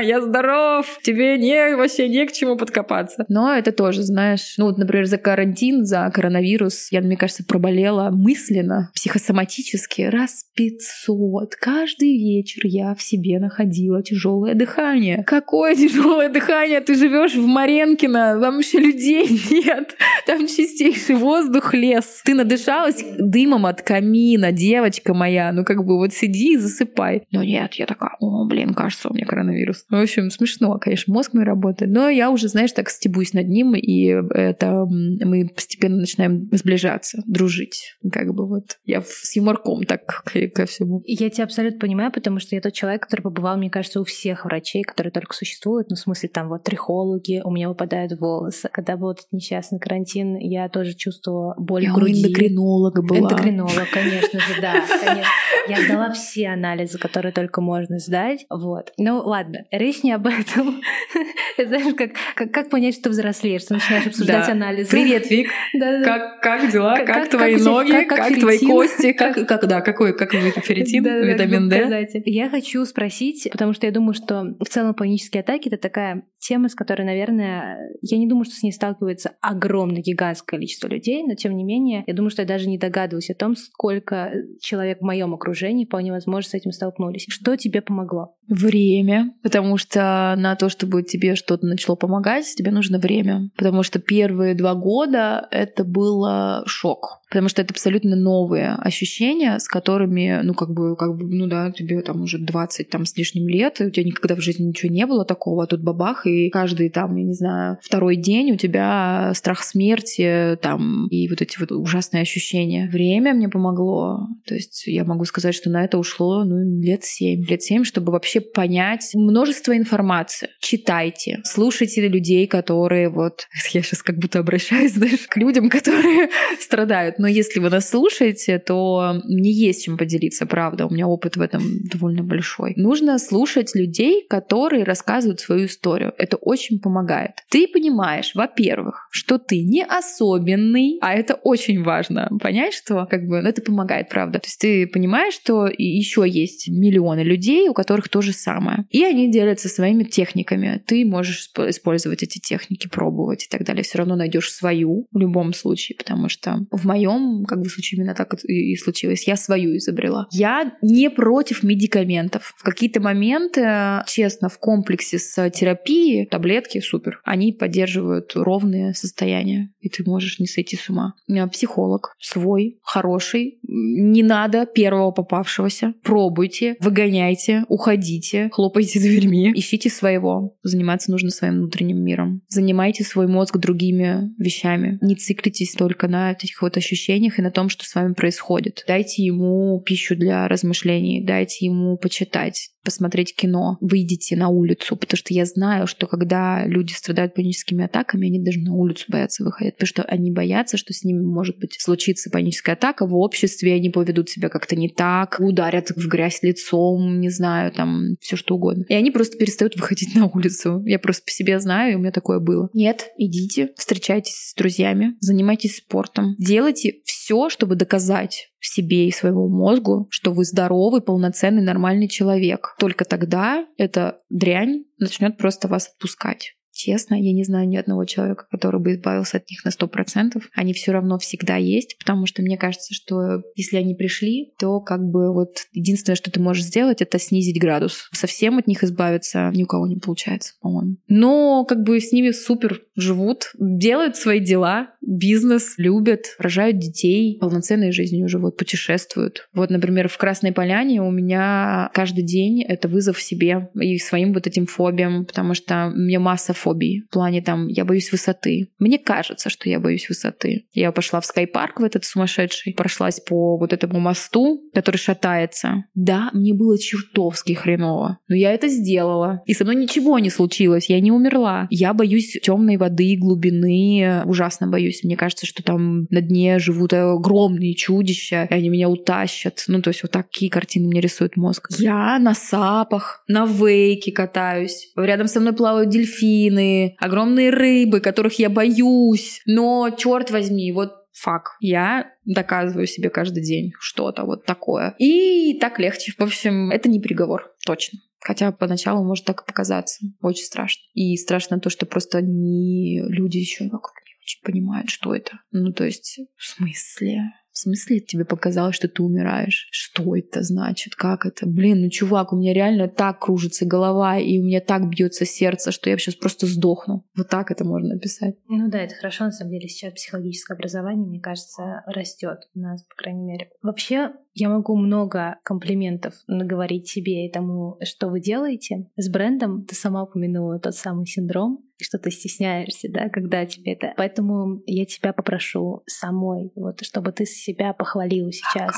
я здоров, тебе не, вообще не к чему подкопаться. Но это тоже, знаешь, ну вот, например, за карантин, за коронавирус, я, мне кажется, проболела мысленно, психосоматически раз 500. Каждый вечер я в себе находила тяжелое дыхание. Какое тяжелое дыхание? Ты живешь в Маренкино, вам вообще людей (laughs) нет. Там чистейший воздух, лес. Ты надышалась дымом от камина, девочка моя. Ну, как бы вот сиди и засыпай. Но нет, я такая, о, блин, кажется, у меня коронавирус. В общем, смешно, конечно, мозг мой работает. Но я уже, знаешь, так стебусь над ним, и это мы постепенно начинаем сближаться, дружить. Как бы вот я с юморком так ко всему. Я тебя абсолютно понимаю, потому что я тот человек, который побывал, мне кажется, у всех врачей, которые только существуют. Ну, в смысле, там вот трихологи, у меня выпадают волосы, волосы. Когда был этот несчастный карантин, я тоже чувствовала боль я груди. эндокринолога была. Эндокринолог, конечно же, да. (laughs) Конечно. Я сдала все анализы, которые только можно сдать. Вот. Ну, ладно, речь не об этом. (laughs) Знаешь, как, как, как понять, что взрослеешь, что начинаешь обсуждать да. анализы. Привет, Вик. (laughs) Да, да. Как, как дела? Как, как твои как, ноги? Как, как, как твои кости? Как, как, да, какой, как ферритин, да, витамин D? Я хочу спросить, потому что я думаю, что в целом панические атаки — это такая тема, с которой, наверное, я не думаю, что с ней сталкивается огромное, гигантское количество людей, но тем не менее, я думаю, что я даже не догадываюсь о том, сколько человек в моем окружении вполне возможно с этим столкнулись. Что тебе помогло? Время, потому что на то, чтобы тебе что-то начало помогать, тебе нужно время. Потому что первые два года это было шок потому что это абсолютно новые ощущения, с которыми, ну, как бы, как бы, ну да, тебе там уже 20 там с лишним лет, и у тебя никогда в жизни ничего не было такого, а тут бабах, и каждый там, я не знаю, второй день у тебя страх смерти, там, и вот эти вот ужасные ощущения. Время мне помогло, то есть я могу сказать, что на это ушло, ну, лет семь, лет семь, чтобы вообще понять множество информации. Читайте, слушайте людей, которые вот, (laughs) я сейчас как будто обращаюсь, знаешь, к людям, которые (laughs) страдают но если вы нас слушаете, то мне есть чем поделиться, правда. У меня опыт в этом довольно большой. Нужно слушать людей, которые рассказывают свою историю. Это очень помогает. Ты понимаешь, во-первых, что ты не особенный, а это очень важно. Понять, что как бы это помогает, правда. То есть ты понимаешь, что еще есть миллионы людей, у которых то же самое. И они делятся своими техниками. Ты можешь использовать эти техники, пробовать и так далее. Все равно найдешь свою в любом случае, потому что в моем моем как бы случае именно так и случилось. Я свою изобрела. Я не против медикаментов. В какие-то моменты, честно, в комплексе с терапией таблетки супер. Они поддерживают ровные состояния, и ты можешь не сойти с ума. Психолог свой, хороший. Не надо первого попавшегося. Пробуйте, выгоняйте, уходите, хлопайте дверьми, ищите своего. Заниматься нужно своим внутренним миром. Занимайте свой мозг другими вещами. Не циклитесь только на этих вот ощущениях ощущениях и на том, что с вами происходит. Дайте ему пищу для размышлений, дайте ему почитать, посмотреть кино, выйдите на улицу, потому что я знаю, что когда люди страдают паническими атаками, они даже на улицу боятся выходить, потому что они боятся, что с ними может быть случиться паническая атака в обществе, они поведут себя как-то не так, ударят в грязь лицом, не знаю, там все что угодно. И они просто перестают выходить на улицу. Я просто по себе знаю, и у меня такое было. Нет, идите, встречайтесь с друзьями, занимайтесь спортом, делайте все, чтобы доказать себе и своему мозгу, что вы здоровый, полноценный, нормальный человек. Только тогда эта дрянь начнет просто вас отпускать. Честно, я не знаю ни одного человека, который бы избавился от них на сто процентов. Они все равно всегда есть, потому что мне кажется, что если они пришли, то как бы вот единственное, что ты можешь сделать, это снизить градус. Совсем от них избавиться ни у кого не получается, по-моему. Но как бы с ними супер живут, делают свои дела, бизнес, любят, рожают детей, полноценной жизнью живут, путешествуют. Вот, например, в Красной Поляне у меня каждый день это вызов себе и своим вот этим фобиям, потому что меня масса фобий. В плане там, я боюсь высоты. Мне кажется, что я боюсь высоты. Я пошла в скайпарк в этот сумасшедший, прошлась по вот этому мосту, который шатается. Да, мне было чертовски хреново, но я это сделала. И со мной ничего не случилось, я не умерла. Я боюсь темной воды, глубины, ужасно боюсь. Мне кажется, что там на дне живут огромные чудища, и они меня утащат. Ну, то есть вот такие картины мне рисует мозг. Я на сапах, на вейке катаюсь. Рядом со мной плавают дельфины, огромные рыбы, которых я боюсь. Но, черт возьми, вот фак. Я доказываю себе каждый день что-то вот такое. И так легче. В общем, это не приговор, точно. Хотя поначалу может так и показаться. Очень страшно. И страшно то, что просто не люди еще вокруг не очень понимают, что это. Ну, то есть, в смысле? В смысле тебе показалось, что ты умираешь? Что это значит? Как это? Блин, ну чувак, у меня реально так кружится голова, и у меня так бьется сердце, что я сейчас просто сдохну. Вот так это можно описать. Ну да, это хорошо, на самом деле. Сейчас психологическое образование, мне кажется, растет у нас, по крайней мере. Вообще, я могу много комплиментов наговорить себе и тому, что вы делаете. С брендом ты сама упомянула тот самый синдром, что ты стесняешься, да, когда тебе это. Поэтому я тебя попрошу самой, вот, чтобы ты себя похвалила сейчас.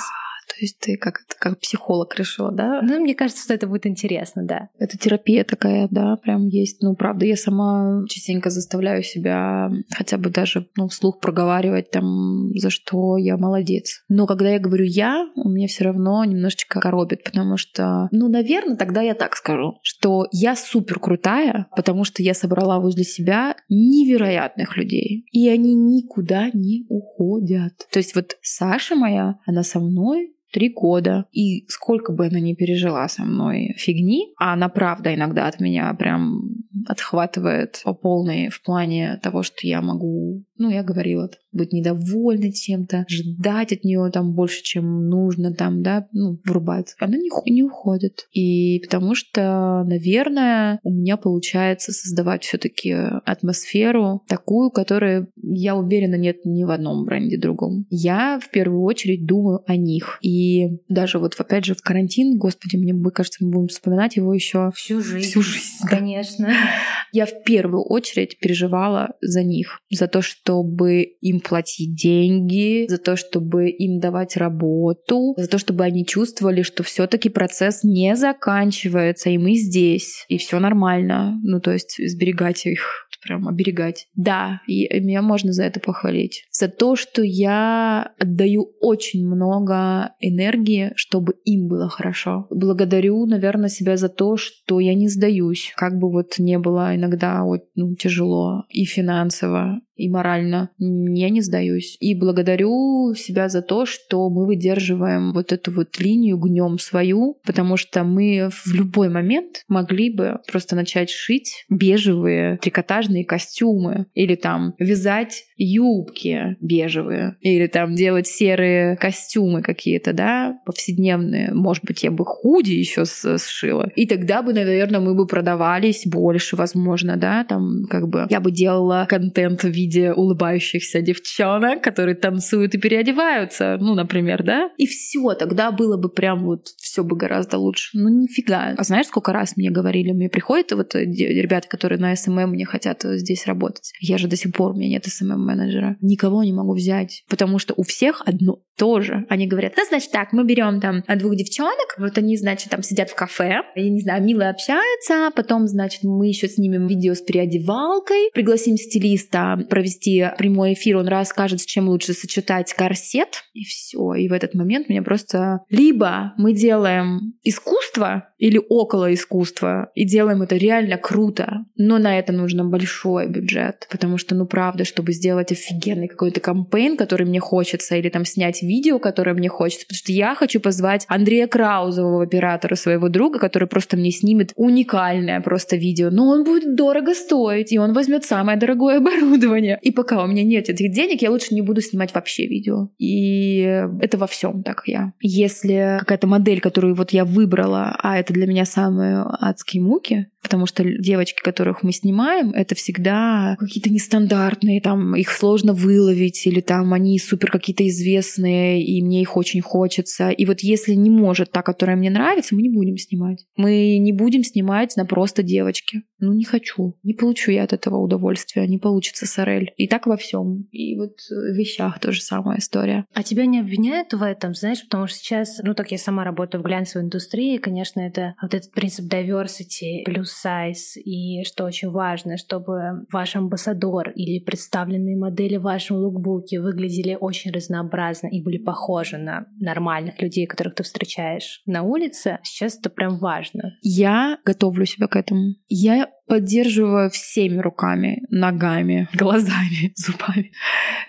То есть ты как, как психолог решила, да? Ну, мне кажется, что это будет интересно, да. Это терапия такая, да, прям есть. Ну, правда, я сама частенько заставляю себя хотя бы даже ну, вслух проговаривать там, за что я молодец. Но когда я говорю «я», у меня все равно немножечко коробит, потому что, ну, наверное, тогда я так скажу, что я супер крутая, потому что я собрала возле себя невероятных людей, и они никуда не уходят. То есть вот Саша моя, она со мной три года. И сколько бы она ни пережила со мной фигни, а она правда иногда от меня прям отхватывает по полной в плане того, что я могу, ну, я говорила, быть недовольна чем-то, ждать от нее там больше, чем нужно, там, да, ну, врубать. Она не, не уходит. И потому что, наверное, у меня получается создавать все-таки атмосферу такую, которая, я уверена, нет ни в одном бренде другом. Я в первую очередь думаю о них. И даже вот, опять же, в карантин, господи, мне кажется, мы будем вспоминать его еще всю жизнь. Всю жизнь. Конечно. Я в первую очередь переживала за них, за то, чтобы им платить деньги, за то, чтобы им давать работу, за то, чтобы они чувствовали, что все-таки процесс не заканчивается, и мы здесь, и все нормально. Ну, то есть сберегать их прям оберегать. Да, и меня можно за это похвалить. За то, что я отдаю очень много энергии, чтобы им было хорошо. Благодарю, наверное, себя за то, что я не сдаюсь. Как бы вот не было иногда вот, ну, тяжело и финансово, и морально. Я не сдаюсь. И благодарю себя за то, что мы выдерживаем вот эту вот линию гнем свою, потому что мы в любой момент могли бы просто начать шить бежевые трикотажные костюмы или там вязать юбки бежевые или там делать серые костюмы какие-то, да, повседневные. Может быть, я бы худи еще сшила. И тогда бы, наверное, мы бы продавались больше, возможно, да, там как бы я бы делала контент в виде улыбающихся девчонок, которые танцуют и переодеваются, ну, например, да. И все, тогда было бы прям вот все бы гораздо лучше. Ну, нифига. А знаешь, сколько раз мне говорили, мне приходят вот э, ребята, которые на SMM мне хотят здесь работать. Я же до сих пор, у меня нет SMM менеджера. Никого не могу взять, потому что у всех одно тоже. Они говорят, ну, значит так, мы берем там двух девчонок, вот они, значит, там сидят в кафе, я не знаю, мило общаются, потом, значит, мы еще снимем видео с переодевалкой, пригласим стилиста провести прямой эфир, он расскажет, с чем лучше сочетать корсет, и все. И в этот момент мне просто либо мы делаем искусство или около искусства, и делаем это реально круто, но на это нужно большой бюджет, потому что, ну, правда, чтобы сделать офигенный какой-то кампейн, который мне хочется, или там снять видео, которое мне хочется, потому что я хочу позвать Андрея Краузового, оператора своего друга, который просто мне снимет уникальное просто видео, но он будет дорого стоить, и он возьмет самое дорогое (laughs) оборудование. И пока у меня нет этих денег, я лучше не буду снимать вообще видео. И это во всем так я. Если какая-то модель, которую вот я выбрала, а это для меня самые адские муки, потому что девочки, которых мы снимаем, это всегда какие-то нестандартные, там их сложно выловить, или там они супер какие-то известные, и мне их очень хочется. И вот если не может та, которая мне нравится, мы не будем снимать. Мы не будем снимать на просто девочки. Ну, не хочу. Не получу я от этого удовольствия. Не получится Сорель. И так во всем. И вот в вещах тоже самая история. А тебя не обвиняют в этом, знаешь, потому что сейчас, ну так я сама работаю глянцевой индустрии, конечно, это вот этот принцип diversity плюс size, и что очень важно, чтобы ваш амбассадор или представленные модели в вашем лукбуке выглядели очень разнообразно и были похожи на нормальных людей, которых ты встречаешь на улице. Сейчас это прям важно. Я готовлю себя к этому. Я поддерживаю всеми руками, ногами, (laughs) глазами, зубами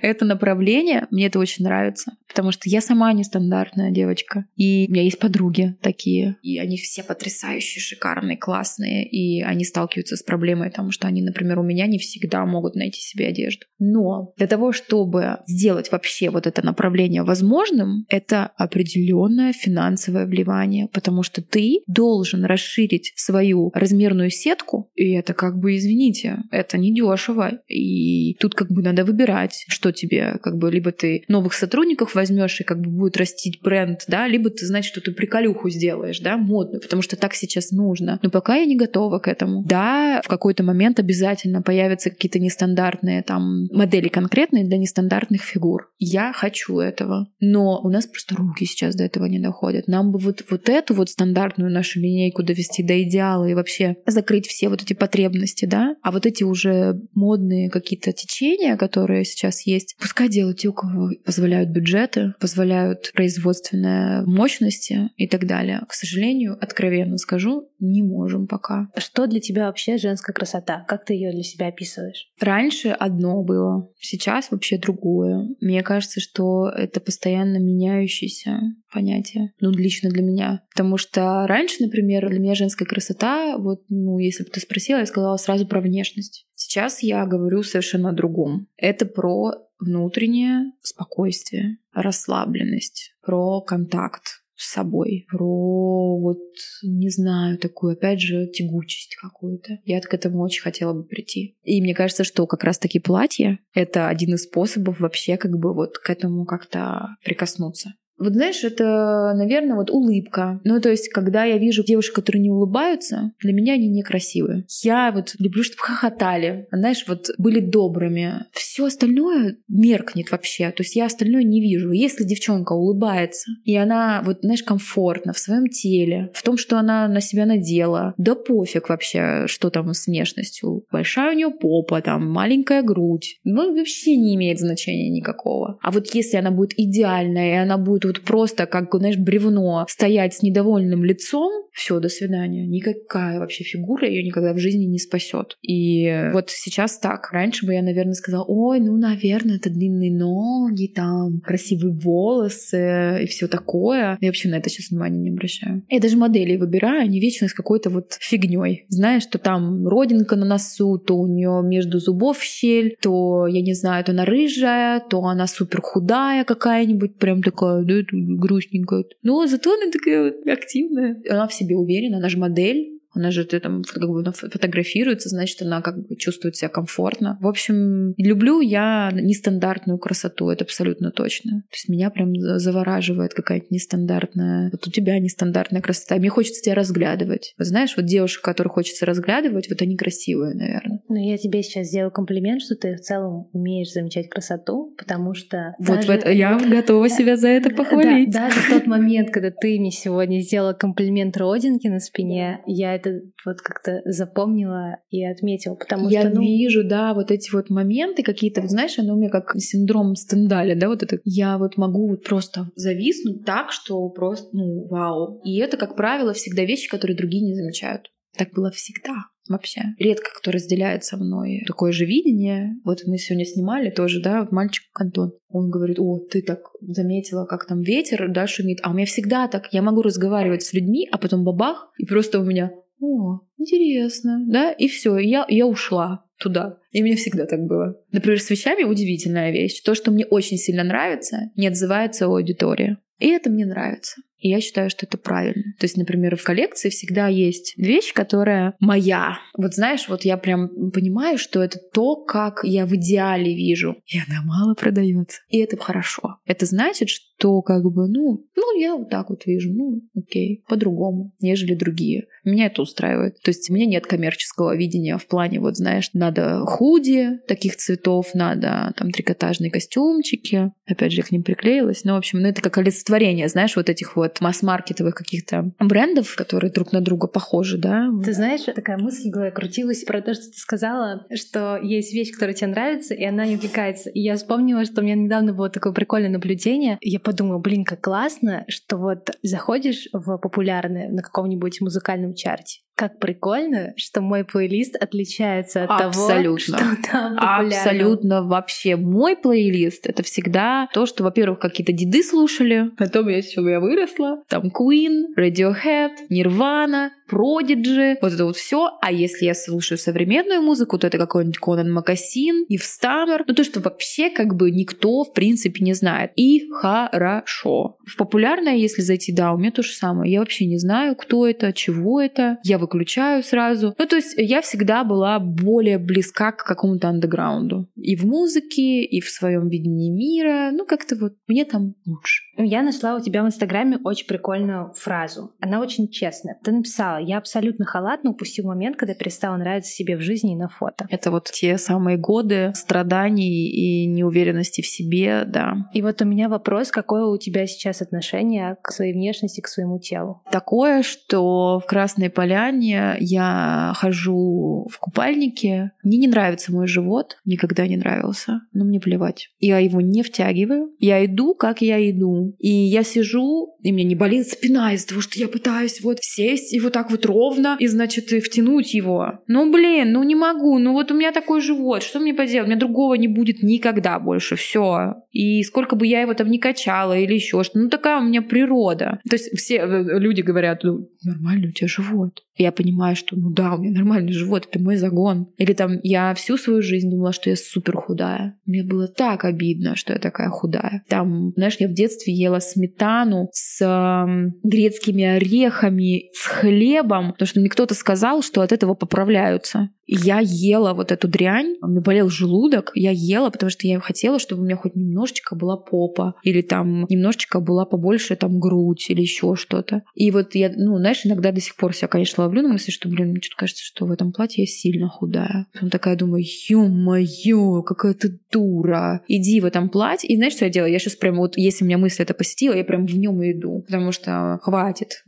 это направление. Мне это очень нравится, потому что я сама нестандартная девочка. И у меня есть подруги такие. И они все потрясающие, шикарные, классные. И они сталкиваются с проблемой, потому что они, например, у меня не всегда могут найти себе одежду. Но для того, чтобы сделать вообще вот это направление возможным, это определенное финансовое вливание, потому что ты должен расширить свою размерную сетку, и это как бы, извините, это недешево. И тут как бы надо выбирать, что тебе, как бы, либо ты новых сотрудников возьмешь и как бы будет растить бренд, да, либо ты знаешь, что ты приколюху сделаешь, да, модную, потому что так сейчас нужно. Но пока я не готова к этому. Да, в какой-то момент обязательно появятся какие-то нестандартные там модели конкретные для нестандартных фигур. Я хочу этого. Но у нас просто руки сейчас до этого не доходят. Нам бы вот, вот эту вот стандартную нашу линейку довести до идеала и вообще закрыть все вот эти потребности, да, а вот эти уже модные какие-то течения, которые сейчас есть, пускай делают те, у кого позволяют бюджеты, позволяют производственные мощности и так далее. К сожалению, откровенно скажу, не можем пока. Что для тебя вообще женская красота? Как ты ее для себя описываешь? Раньше одно было, сейчас вообще другое. Мне кажется, что это постоянно меняющееся понятие, ну, лично для меня. Потому что раньше, например, для меня женская красота, вот, ну, если бы ты спросила, я сказала сразу про внешность. Сейчас я говорю совершенно о другом. Это про внутреннее спокойствие, расслабленность, про контакт, с собой, про вот, не знаю, такую, опять же, тягучесть какую-то. Я к этому очень хотела бы прийти. И мне кажется, что как раз-таки платье — это один из способов вообще как бы вот к этому как-то прикоснуться. Вот знаешь, это, наверное, вот улыбка. Ну, то есть, когда я вижу девушек, которые не улыбаются, для меня они некрасивые. Я вот люблю, чтобы хохотали, знаешь, вот были добрыми. Все остальное меркнет вообще. То есть я остальное не вижу. Если девчонка улыбается, и она, вот, знаешь, комфортно в своем теле, в том, что она на себя надела, да пофиг вообще, что там с внешностью. Большая у нее попа, там, маленькая грудь. Ну, вообще не имеет значения никакого. А вот если она будет идеальная, и она будет вот просто, как, знаешь, бревно, стоять с недовольным лицом, все, до свидания. Никакая вообще фигура ее никогда в жизни не спасет. И вот сейчас так. Раньше бы я, наверное, сказала, ой, ну, наверное, это длинные ноги, там, красивые волосы и все такое. Я вообще на это сейчас внимания не обращаю. Я даже моделей выбираю, они вечно с какой-то вот фигней. Знаешь, что там родинка на носу, то у нее между зубов щель, то, я не знаю, то она рыжая, то она супер худая какая-нибудь, прям такая, да, грустненькая. Но зато она такая вот активная. Она все себе уверена, она же модель, она же ты там как бы фотографируется, значит, она как бы чувствует себя комфортно. В общем, люблю я нестандартную красоту, это абсолютно точно. То есть меня прям завораживает какая-то нестандартная... Вот у тебя нестандартная красота. Мне хочется тебя разглядывать. Вот знаешь, вот девушек, которых хочется разглядывать, вот они красивые, наверное. Ну, я тебе сейчас сделаю комплимент, что ты в целом умеешь замечать красоту, потому что... Вот даже... это, я готова (laughs) себя за это похвалить. Да, даже в тот момент, когда ты мне сегодня сделала комплимент родинки на спине, я это вот как-то запомнила и отметила, потому я что... Я ну... вижу, да, вот эти вот моменты какие-то, вот знаешь, оно у меня как синдром Стендаля, да, вот это. Я вот могу вот просто зависнуть так, что просто, ну, вау. И это, как правило, всегда вещи, которые другие не замечают. Так было всегда вообще. Редко кто разделяет со мной такое же видение. Вот мы сегодня снимали тоже, да, мальчик Антон. Он говорит, о, ты так заметила, как там ветер, да, шумит. А у меня всегда так. Я могу разговаривать с людьми, а потом бабах, и просто у меня о, интересно, да, и все, я, я ушла туда. И мне всегда так было. Например, с вещами удивительная вещь. То, что мне очень сильно нравится, не отзывается у аудитории. И это мне нравится. И я считаю, что это правильно. То есть, например, в коллекции всегда есть вещь, которая моя. Вот знаешь, вот я прям понимаю, что это то, как я в идеале вижу. И она мало продается. И это хорошо. Это значит, что как бы, ну, ну, я вот так вот вижу, ну, окей, по-другому, нежели другие. Меня это устраивает. То есть у меня нет коммерческого видения в плане, вот знаешь, надо худи таких цветов, надо там трикотажные костюмчики. Опять же, к ним приклеилась. Ну, в общем, ну это как олицетворение, знаешь, вот этих вот масс-маркетовых каких-то брендов, которые друг на друга похожи, да. Ты знаешь, такая мысль голове крутилась про то, что ты сказала, что есть вещь, которая тебе нравится, и она не увлекается. И я вспомнила, что у меня недавно было такое прикольное наблюдение. Я подумала, блин, как классно, что вот заходишь в популярное на каком-нибудь музыкальном чарте, как прикольно, что мой плейлист отличается от Абсолютно. того, что там популярно. Абсолютно вообще. Мой плейлист — это всегда то, что, во-первых, какие-то деды слушали, потом я все я выросла. Там Queen, Radiohead, Nirvana, Prodigy, вот это вот все. А если я слушаю современную музыку, то это какой-нибудь Конан Макасин, Ив Стамер. Ну то, что вообще как бы никто в принципе не знает. И хорошо. В популярное, если зайти, да, у меня то же самое. Я вообще не знаю, кто это, чего это. Я выключаю сразу. Ну, то есть я всегда была более близка к какому-то андеграунду. И в музыке, и в своем видении мира. Ну, как-то вот мне там лучше. Я нашла у тебя в Инстаграме очень прикольную фразу. Она очень честная. Ты написала, я абсолютно халатно упустил момент, когда перестала нравиться себе в жизни и на фото. Это вот те самые годы страданий и неуверенности в себе, да. И вот у меня вопрос, какое у тебя сейчас отношение к своей внешности, к своему телу? Такое, что в Красной Поляне я хожу в купальнике. Мне не нравится мой живот, никогда не нравился, но мне плевать. Я его не втягиваю. Я иду, как я иду и я сижу, и мне не болит спина из-за того, что я пытаюсь вот сесть и вот так вот ровно, и, значит, и втянуть его. Ну, блин, ну не могу, ну вот у меня такой живот, что мне поделать? У меня другого не будет никогда больше, все. И сколько бы я его там не качала или еще что, ну такая у меня природа. То есть все э, люди говорят, ну, нормально у тебя живот. Я понимаю, что ну да, у меня нормальный живот, это мой загон. Или там я всю свою жизнь думала, что я супер худая. Мне было так обидно, что я такая худая. Там, знаешь, я в детстве ела сметану с э, грецкими орехами, с хлебом, потому что мне кто-то сказал, что от этого поправляются. Я ела вот эту дрянь, у меня болел желудок, я ела, потому что я хотела, чтобы у меня хоть немножечко была попа, или там немножечко была побольше там грудь, или еще что-то. И вот я, ну, знаешь, иногда до сих пор себя, конечно, ловлю на мысли, что, блин, мне что-то кажется, что в этом платье я сильно худая. Потом такая думаю, ё-моё, какая ты дура. Иди в этом платье. И знаешь, что я делаю? Я сейчас прям вот, если меня мысль это посетила, я прям в нем иду. Потому что хватит,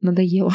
надоело.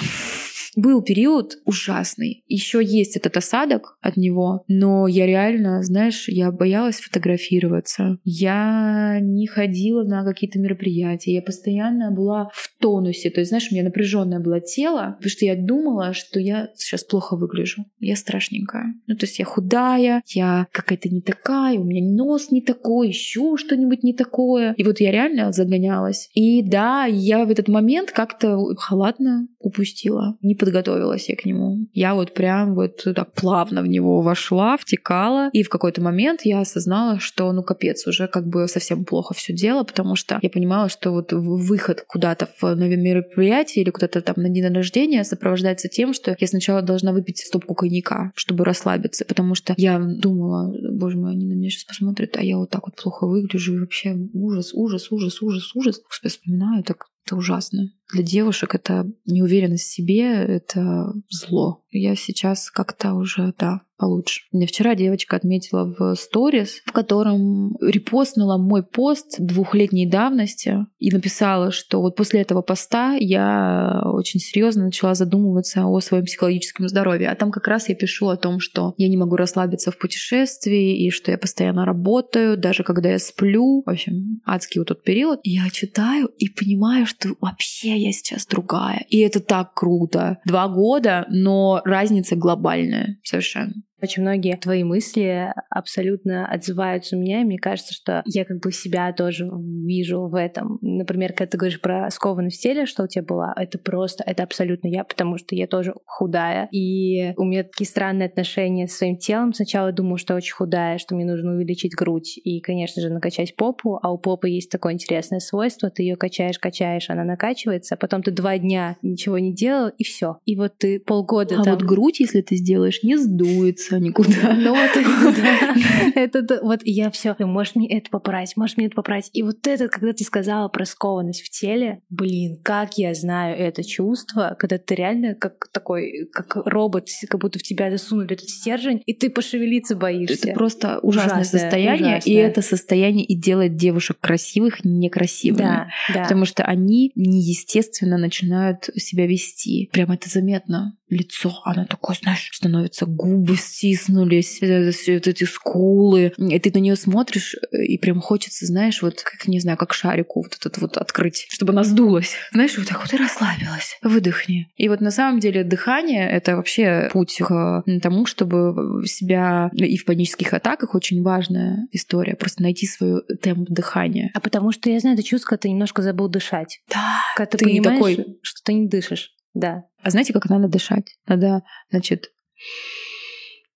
Был период ужасный. Еще есть этот осадок от него, но я реально, знаешь, я боялась фотографироваться. Я не ходила на какие-то мероприятия. Я постоянно была в тонусе. То есть, знаешь, у меня напряженное было тело, потому что я думала, что я сейчас плохо выгляжу. Я страшненькая. Ну, то есть я худая, я какая-то не такая, у меня нос не такой, еще что-нибудь не такое. И вот я реально загонялась. И да, я в этот момент как-то халатно упустила. Не подготовилась я к нему. Я вот прям вот так плавно в него вошла, втекала. И в какой-то момент я осознала, что ну капец, уже как бы совсем плохо все дело, потому что я понимала, что вот выход куда-то в новое мероприятие или куда-то там на день рождения сопровождается тем, что я сначала должна выпить стопку коньяка, чтобы расслабиться, потому что я думала, боже мой, они на меня сейчас посмотрят, а я вот так вот плохо выгляжу, и вообще ужас, ужас, ужас, ужас, ужас. Господи, вспоминаю, так это ужасно. Для девушек это неуверенность в себе, это зло. Я сейчас как-то уже, да, получше. Мне вчера девочка отметила в сторис, в котором репостнула мой пост двухлетней давности и написала, что вот после этого поста я очень серьезно начала задумываться о своем психологическом здоровье. А там как раз я пишу о том, что я не могу расслабиться в путешествии и что я постоянно работаю, даже когда я сплю. В общем, адский вот тот период. Я читаю и понимаю, что вообще я сейчас другая. И это так круто. Два года, но разница глобальная совершенно. Очень многие твои мысли абсолютно отзываются у меня, и мне кажется, что я как бы себя тоже вижу в этом. Например, когда ты говоришь про скованность в теле, что у тебя была, это просто, это абсолютно я, потому что я тоже худая, и у меня такие странные отношения с своим телом. Сначала я думаю, что очень худая, что мне нужно увеличить грудь и, конечно же, накачать попу, а у попы есть такое интересное свойство, ты ее качаешь, качаешь, она накачивается, а потом ты два дня ничего не делал, и все. И вот ты полгода а там... вот грудь, если ты сделаешь, не сдуется никуда. Ну вот, (laughs) это вот я все, можешь мне это поправить, можешь мне это поправить. И вот это, когда ты сказала про скованность в теле, блин, как я знаю это чувство, когда ты реально как такой, как робот, как будто в тебя засунули этот стержень, и ты пошевелиться боишься. Это просто ужасное, ужасное состояние, ужасное. и это состояние и делает девушек красивых некрасивыми. Да, да. Потому что они неестественно начинают себя вести. Прям это заметно лицо, оно такое, знаешь, становится губы стиснулись, вот эти скулы, и ты на нее смотришь, и прям хочется, знаешь, вот, как, не знаю, как шарику вот этот вот открыть, чтобы она сдулась. Знаешь, вот так вот и расслабилась. Выдохни. И вот на самом деле дыхание — это вообще путь к тому, чтобы себя и в панических атаках очень важная история, просто найти свой темп дыхания. А потому что я знаю это чувство, когда ты немножко забыл дышать. Да. Когда ты, ты понимаешь, такой... что ты не дышишь. Да. А знаете, как надо дышать? Надо, значит,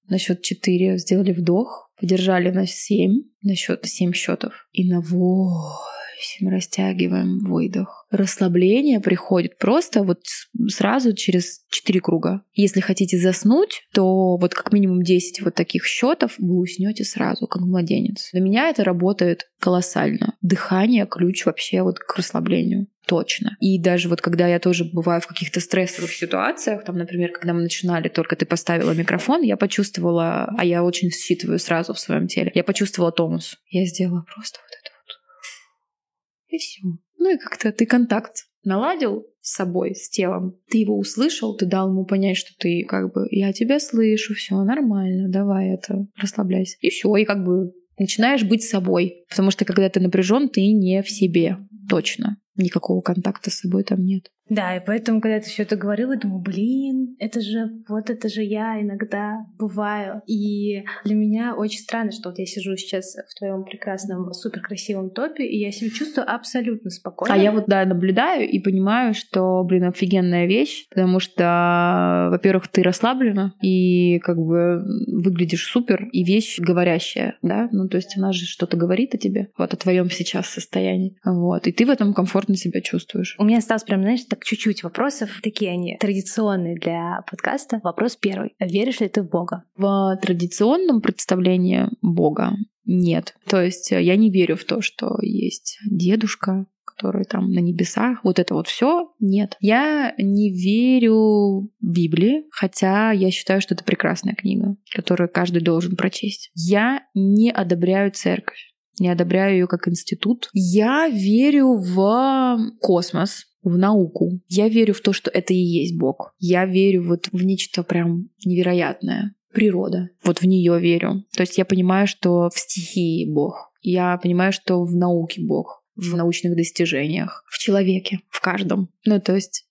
на счет 4 сделали вдох, подержали на 7, на счет 7 счетов. И на 8 растягиваем выдох. Расслабление приходит просто вот сразу через 4 круга. Если хотите заснуть, то вот как минимум 10 вот таких счетов вы уснете сразу, как младенец. Для меня это работает колоссально. Дыхание — ключ вообще вот к расслаблению точно. И даже вот когда я тоже бываю в каких-то стрессовых ситуациях, там, например, когда мы начинали, только ты поставила микрофон, я почувствовала, а я очень считываю сразу в своем теле, я почувствовала тонус. Я сделала просто вот это. И все. Ну и как-то ты контакт наладил с собой, с телом, ты его услышал, ты дал ему понять, что ты как бы, я тебя слышу, все нормально, давай это, расслабляйся. И все, и как бы начинаешь быть собой. Потому что когда ты напряжен, ты не в себе. Точно никакого контакта с собой там нет. Да, и поэтому, когда ты все это говорила, я думаю, блин, это же, вот это же я иногда бываю. И для меня очень странно, что вот я сижу сейчас в твоем прекрасном, супер красивом топе, и я себя чувствую абсолютно спокойно. А я вот, да, наблюдаю и понимаю, что, блин, офигенная вещь, потому что, во-первых, ты расслаблена и как бы выглядишь супер, и вещь говорящая, да, ну, то есть она же что-то говорит о тебе, вот о твоем сейчас состоянии, вот, и ты в этом комфортно себя чувствуешь. У меня осталось прям, знаешь, так чуть-чуть вопросов. Такие они традиционные для подкаста. Вопрос первый. Веришь ли ты в Бога? В традиционном представлении Бога нет. То есть я не верю в то, что есть дедушка, который там на небесах, вот это вот все нет. Я не верю Библии, хотя я считаю, что это прекрасная книга, которую каждый должен прочесть. Я не одобряю церковь не одобряю ее как институт. Я верю в космос, в науку. Я верю в то, что это и есть Бог. Я верю вот в нечто прям невероятное. Природа. Вот в нее верю. То есть я понимаю, что в стихии Бог. Я понимаю, что в науке Бог. В научных достижениях. В человеке. В каждом. Ну, то есть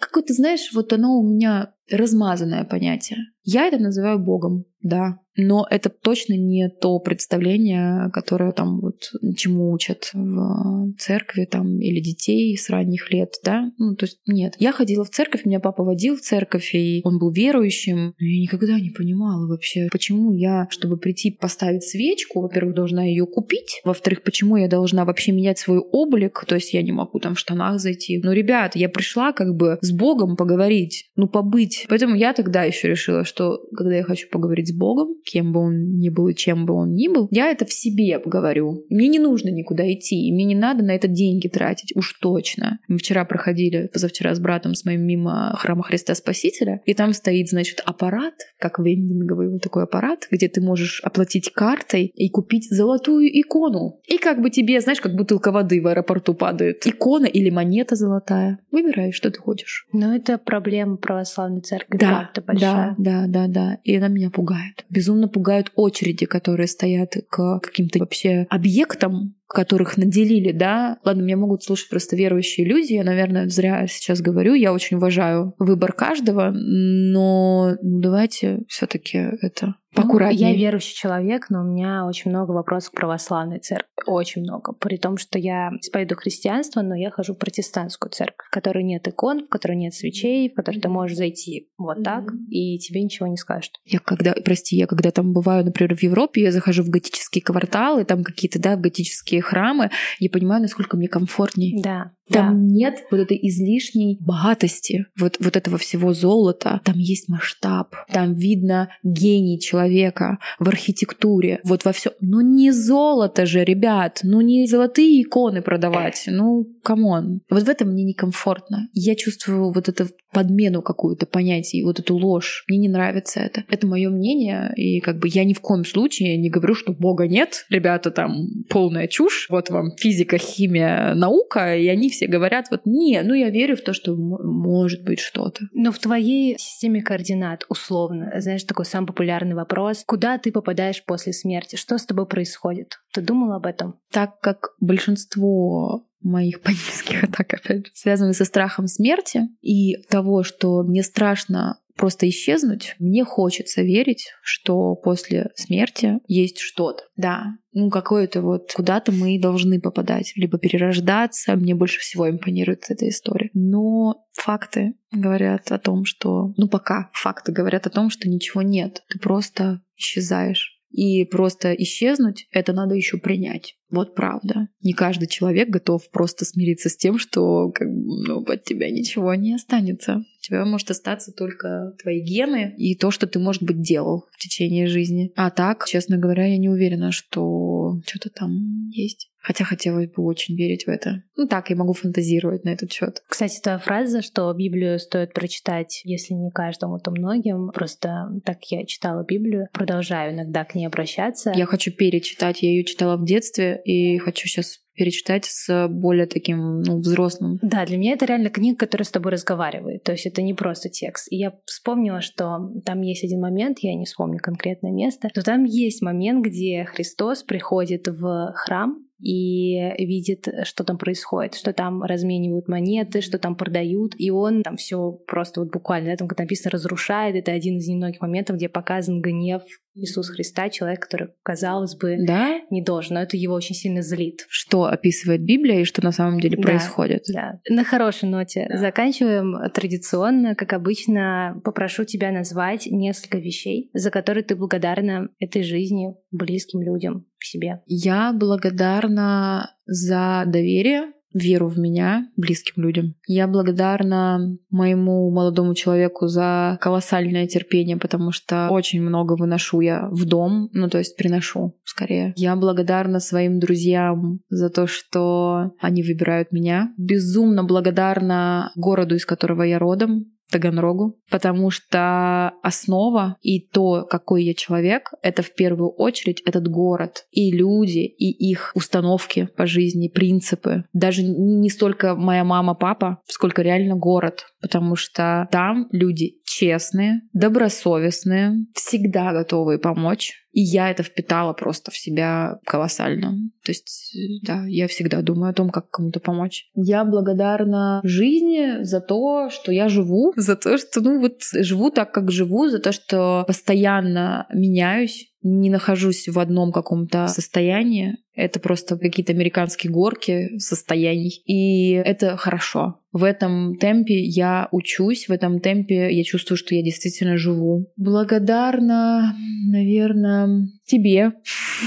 какое-то, знаешь, вот оно у меня размазанное понятие. Я это называю Богом, да. Но это точно не то представление, которое там вот чему учат в церкви там или детей с ранних лет, да? Ну, то есть нет. Я ходила в церковь, меня папа водил в церковь, и он был верующим. Я никогда не понимала вообще, почему я, чтобы прийти поставить свечку, во-первых, должна ее купить, во-вторых, почему я должна вообще менять свой облик, то есть я не могу там в штанах зайти. Ну, ребят, я пришла как бы с Богом поговорить, ну, побыть. Поэтому я тогда еще решила, что когда я хочу поговорить с Богом, кем бы он ни был и чем бы он ни был, я это в себе говорю. Мне не нужно никуда идти, и мне не надо на это деньги тратить, уж точно. Мы вчера проходили, позавчера с братом с моим мимо храма Христа Спасителя, и там стоит, значит, аппарат, как вендинговый вот такой аппарат, где ты можешь оплатить картой и купить золотую икону. И как бы тебе, знаешь, как бутылка воды в аэропорту падает. Икона или монета золотая. Выбирай, что ты хочешь. Но это проблема православной церкви, да, большая. Да, да, да, да. И она меня пугает. Безумно пугают очереди, которые стоят к каким-то вообще объектам, которых наделили, да. Ладно, меня могут слушать просто верующие люди, я, наверное, зря сейчас говорю, я очень уважаю выбор каждого, но ну, давайте все таки это Поаккуратнее. Ну, я верующий человек, но у меня очень много вопросов к православной церкви. Очень много. При том, что я исповедую христианство, но я хожу в протестантскую церковь, в которой нет икон, в которой нет свечей, в которой ты можешь зайти вот так, и тебе ничего не скажут. Я когда, прости, я когда там бываю, например, в Европе, я захожу в готические кварталы, там какие-то, да, готические храмы, я понимаю, насколько мне комфортней. Да. Там да. нет вот этой излишней богатости, вот, вот этого всего золота. Там есть масштаб, там видно гений человека в архитектуре, вот во все. Ну не золото же, ребят, ну не золотые иконы продавать, ну come on. Вот в этом мне некомфортно. Я чувствую вот эту подмену какую-то понятий, вот эту ложь. Мне не нравится это. Это мое мнение, и как бы я ни в коем случае не говорю, что Бога нет, ребята, там полная чушь, вот вам физика, химия, наука, и они все говорят, вот не, ну я верю в то, что может быть что-то. Но в твоей системе координат, условно, знаешь, такой самый популярный вопрос, куда ты попадаешь после смерти, что с тобой происходит? Ты думал об этом? Так как большинство моих (laughs) панических атак, опять же, связаны со страхом смерти и того, что мне страшно просто исчезнуть, мне хочется верить, что после смерти есть что-то. Да, ну какое-то вот куда-то мы должны попадать, либо перерождаться. Мне больше всего импонирует эта история. Но факты говорят о том, что... Ну пока факты говорят о том, что ничего нет. Ты просто исчезаешь. И просто исчезнуть — это надо еще принять. Вот правда. Не каждый человек готов просто смириться с тем, что как, ну, от тебя ничего не останется. У тебя может остаться только твои гены и то, что ты, может быть, делал в течение жизни. А так, честно говоря, я не уверена, что что-то там есть. Хотя хотелось бы очень верить в это. Ну так, я могу фантазировать на этот счет. Кстати, твоя фраза, что Библию стоит прочитать, если не каждому, то многим. Просто так я читала Библию, продолжаю иногда к ней обращаться. Я хочу перечитать, я ее читала в детстве и хочу сейчас перечитать с более таким ну, взрослым. Да, для меня это реально книга, которая с тобой разговаривает. То есть это не просто текст. И я вспомнила, что там есть один момент, я не вспомню конкретное место, но там есть момент, где Христос приходит в храм и видит, что там происходит, что там разменивают монеты, что там продают, и он там все просто вот буквально, да, там как написано, разрушает. Это один из немногих моментов, где показан гнев Иисуса Христа, человек, который, казалось бы, да? не должен, но это его очень сильно злит. Что описывает Библия и что на самом деле да, происходит. Да. На хорошей ноте да. заканчиваем традиционно. Как обычно, попрошу тебя назвать несколько вещей, за которые ты благодарна этой жизни, близким людям, к себе. Я благодарна за доверие, веру в меня близким людям. Я благодарна моему молодому человеку за колоссальное терпение, потому что очень много выношу я в дом, ну то есть приношу скорее. Я благодарна своим друзьям за то, что они выбирают меня. Безумно благодарна городу, из которого я родом, Таганрогу, потому что основа и то, какой я человек, это в первую очередь этот город и люди, и их установки по жизни, принципы. Даже не столько моя мама, папа, сколько реально город, потому что там люди честные, добросовестные, всегда готовые помочь. И я это впитала просто в себя колоссально. То есть, да, я всегда думаю о том, как кому-то помочь. Я благодарна жизни за то, что я живу, за то, что, ну, вот живу так, как живу, за то, что постоянно меняюсь, не нахожусь в одном каком-то состоянии. Это просто какие-то американские горки состояний. И это хорошо. В этом темпе я учусь, в этом темпе я чувствую, что я действительно живу. Благодарна, наверное, тебе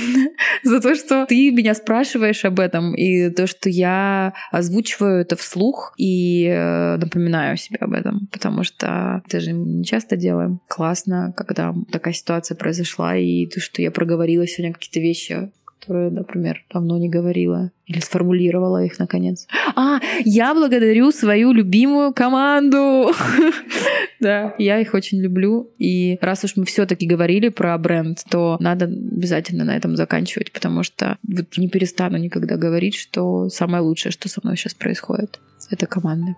(laughs) за то, что ты меня спрашиваешь об этом, и то, что я озвучиваю это вслух и э, напоминаю себе об этом, потому что это же не часто делаем. Классно, когда такая ситуация произошла, и то, что я проговорила сегодня какие-то вещи, которые, например, давно не говорила. Или сформулировала их наконец. А, я благодарю свою любимую команду. (laughs) Да, я их очень люблю. И раз уж мы все-таки говорили про бренд, то надо обязательно на этом заканчивать, потому что вот не перестану никогда говорить, что самое лучшее, что со мной сейчас происходит, это команда.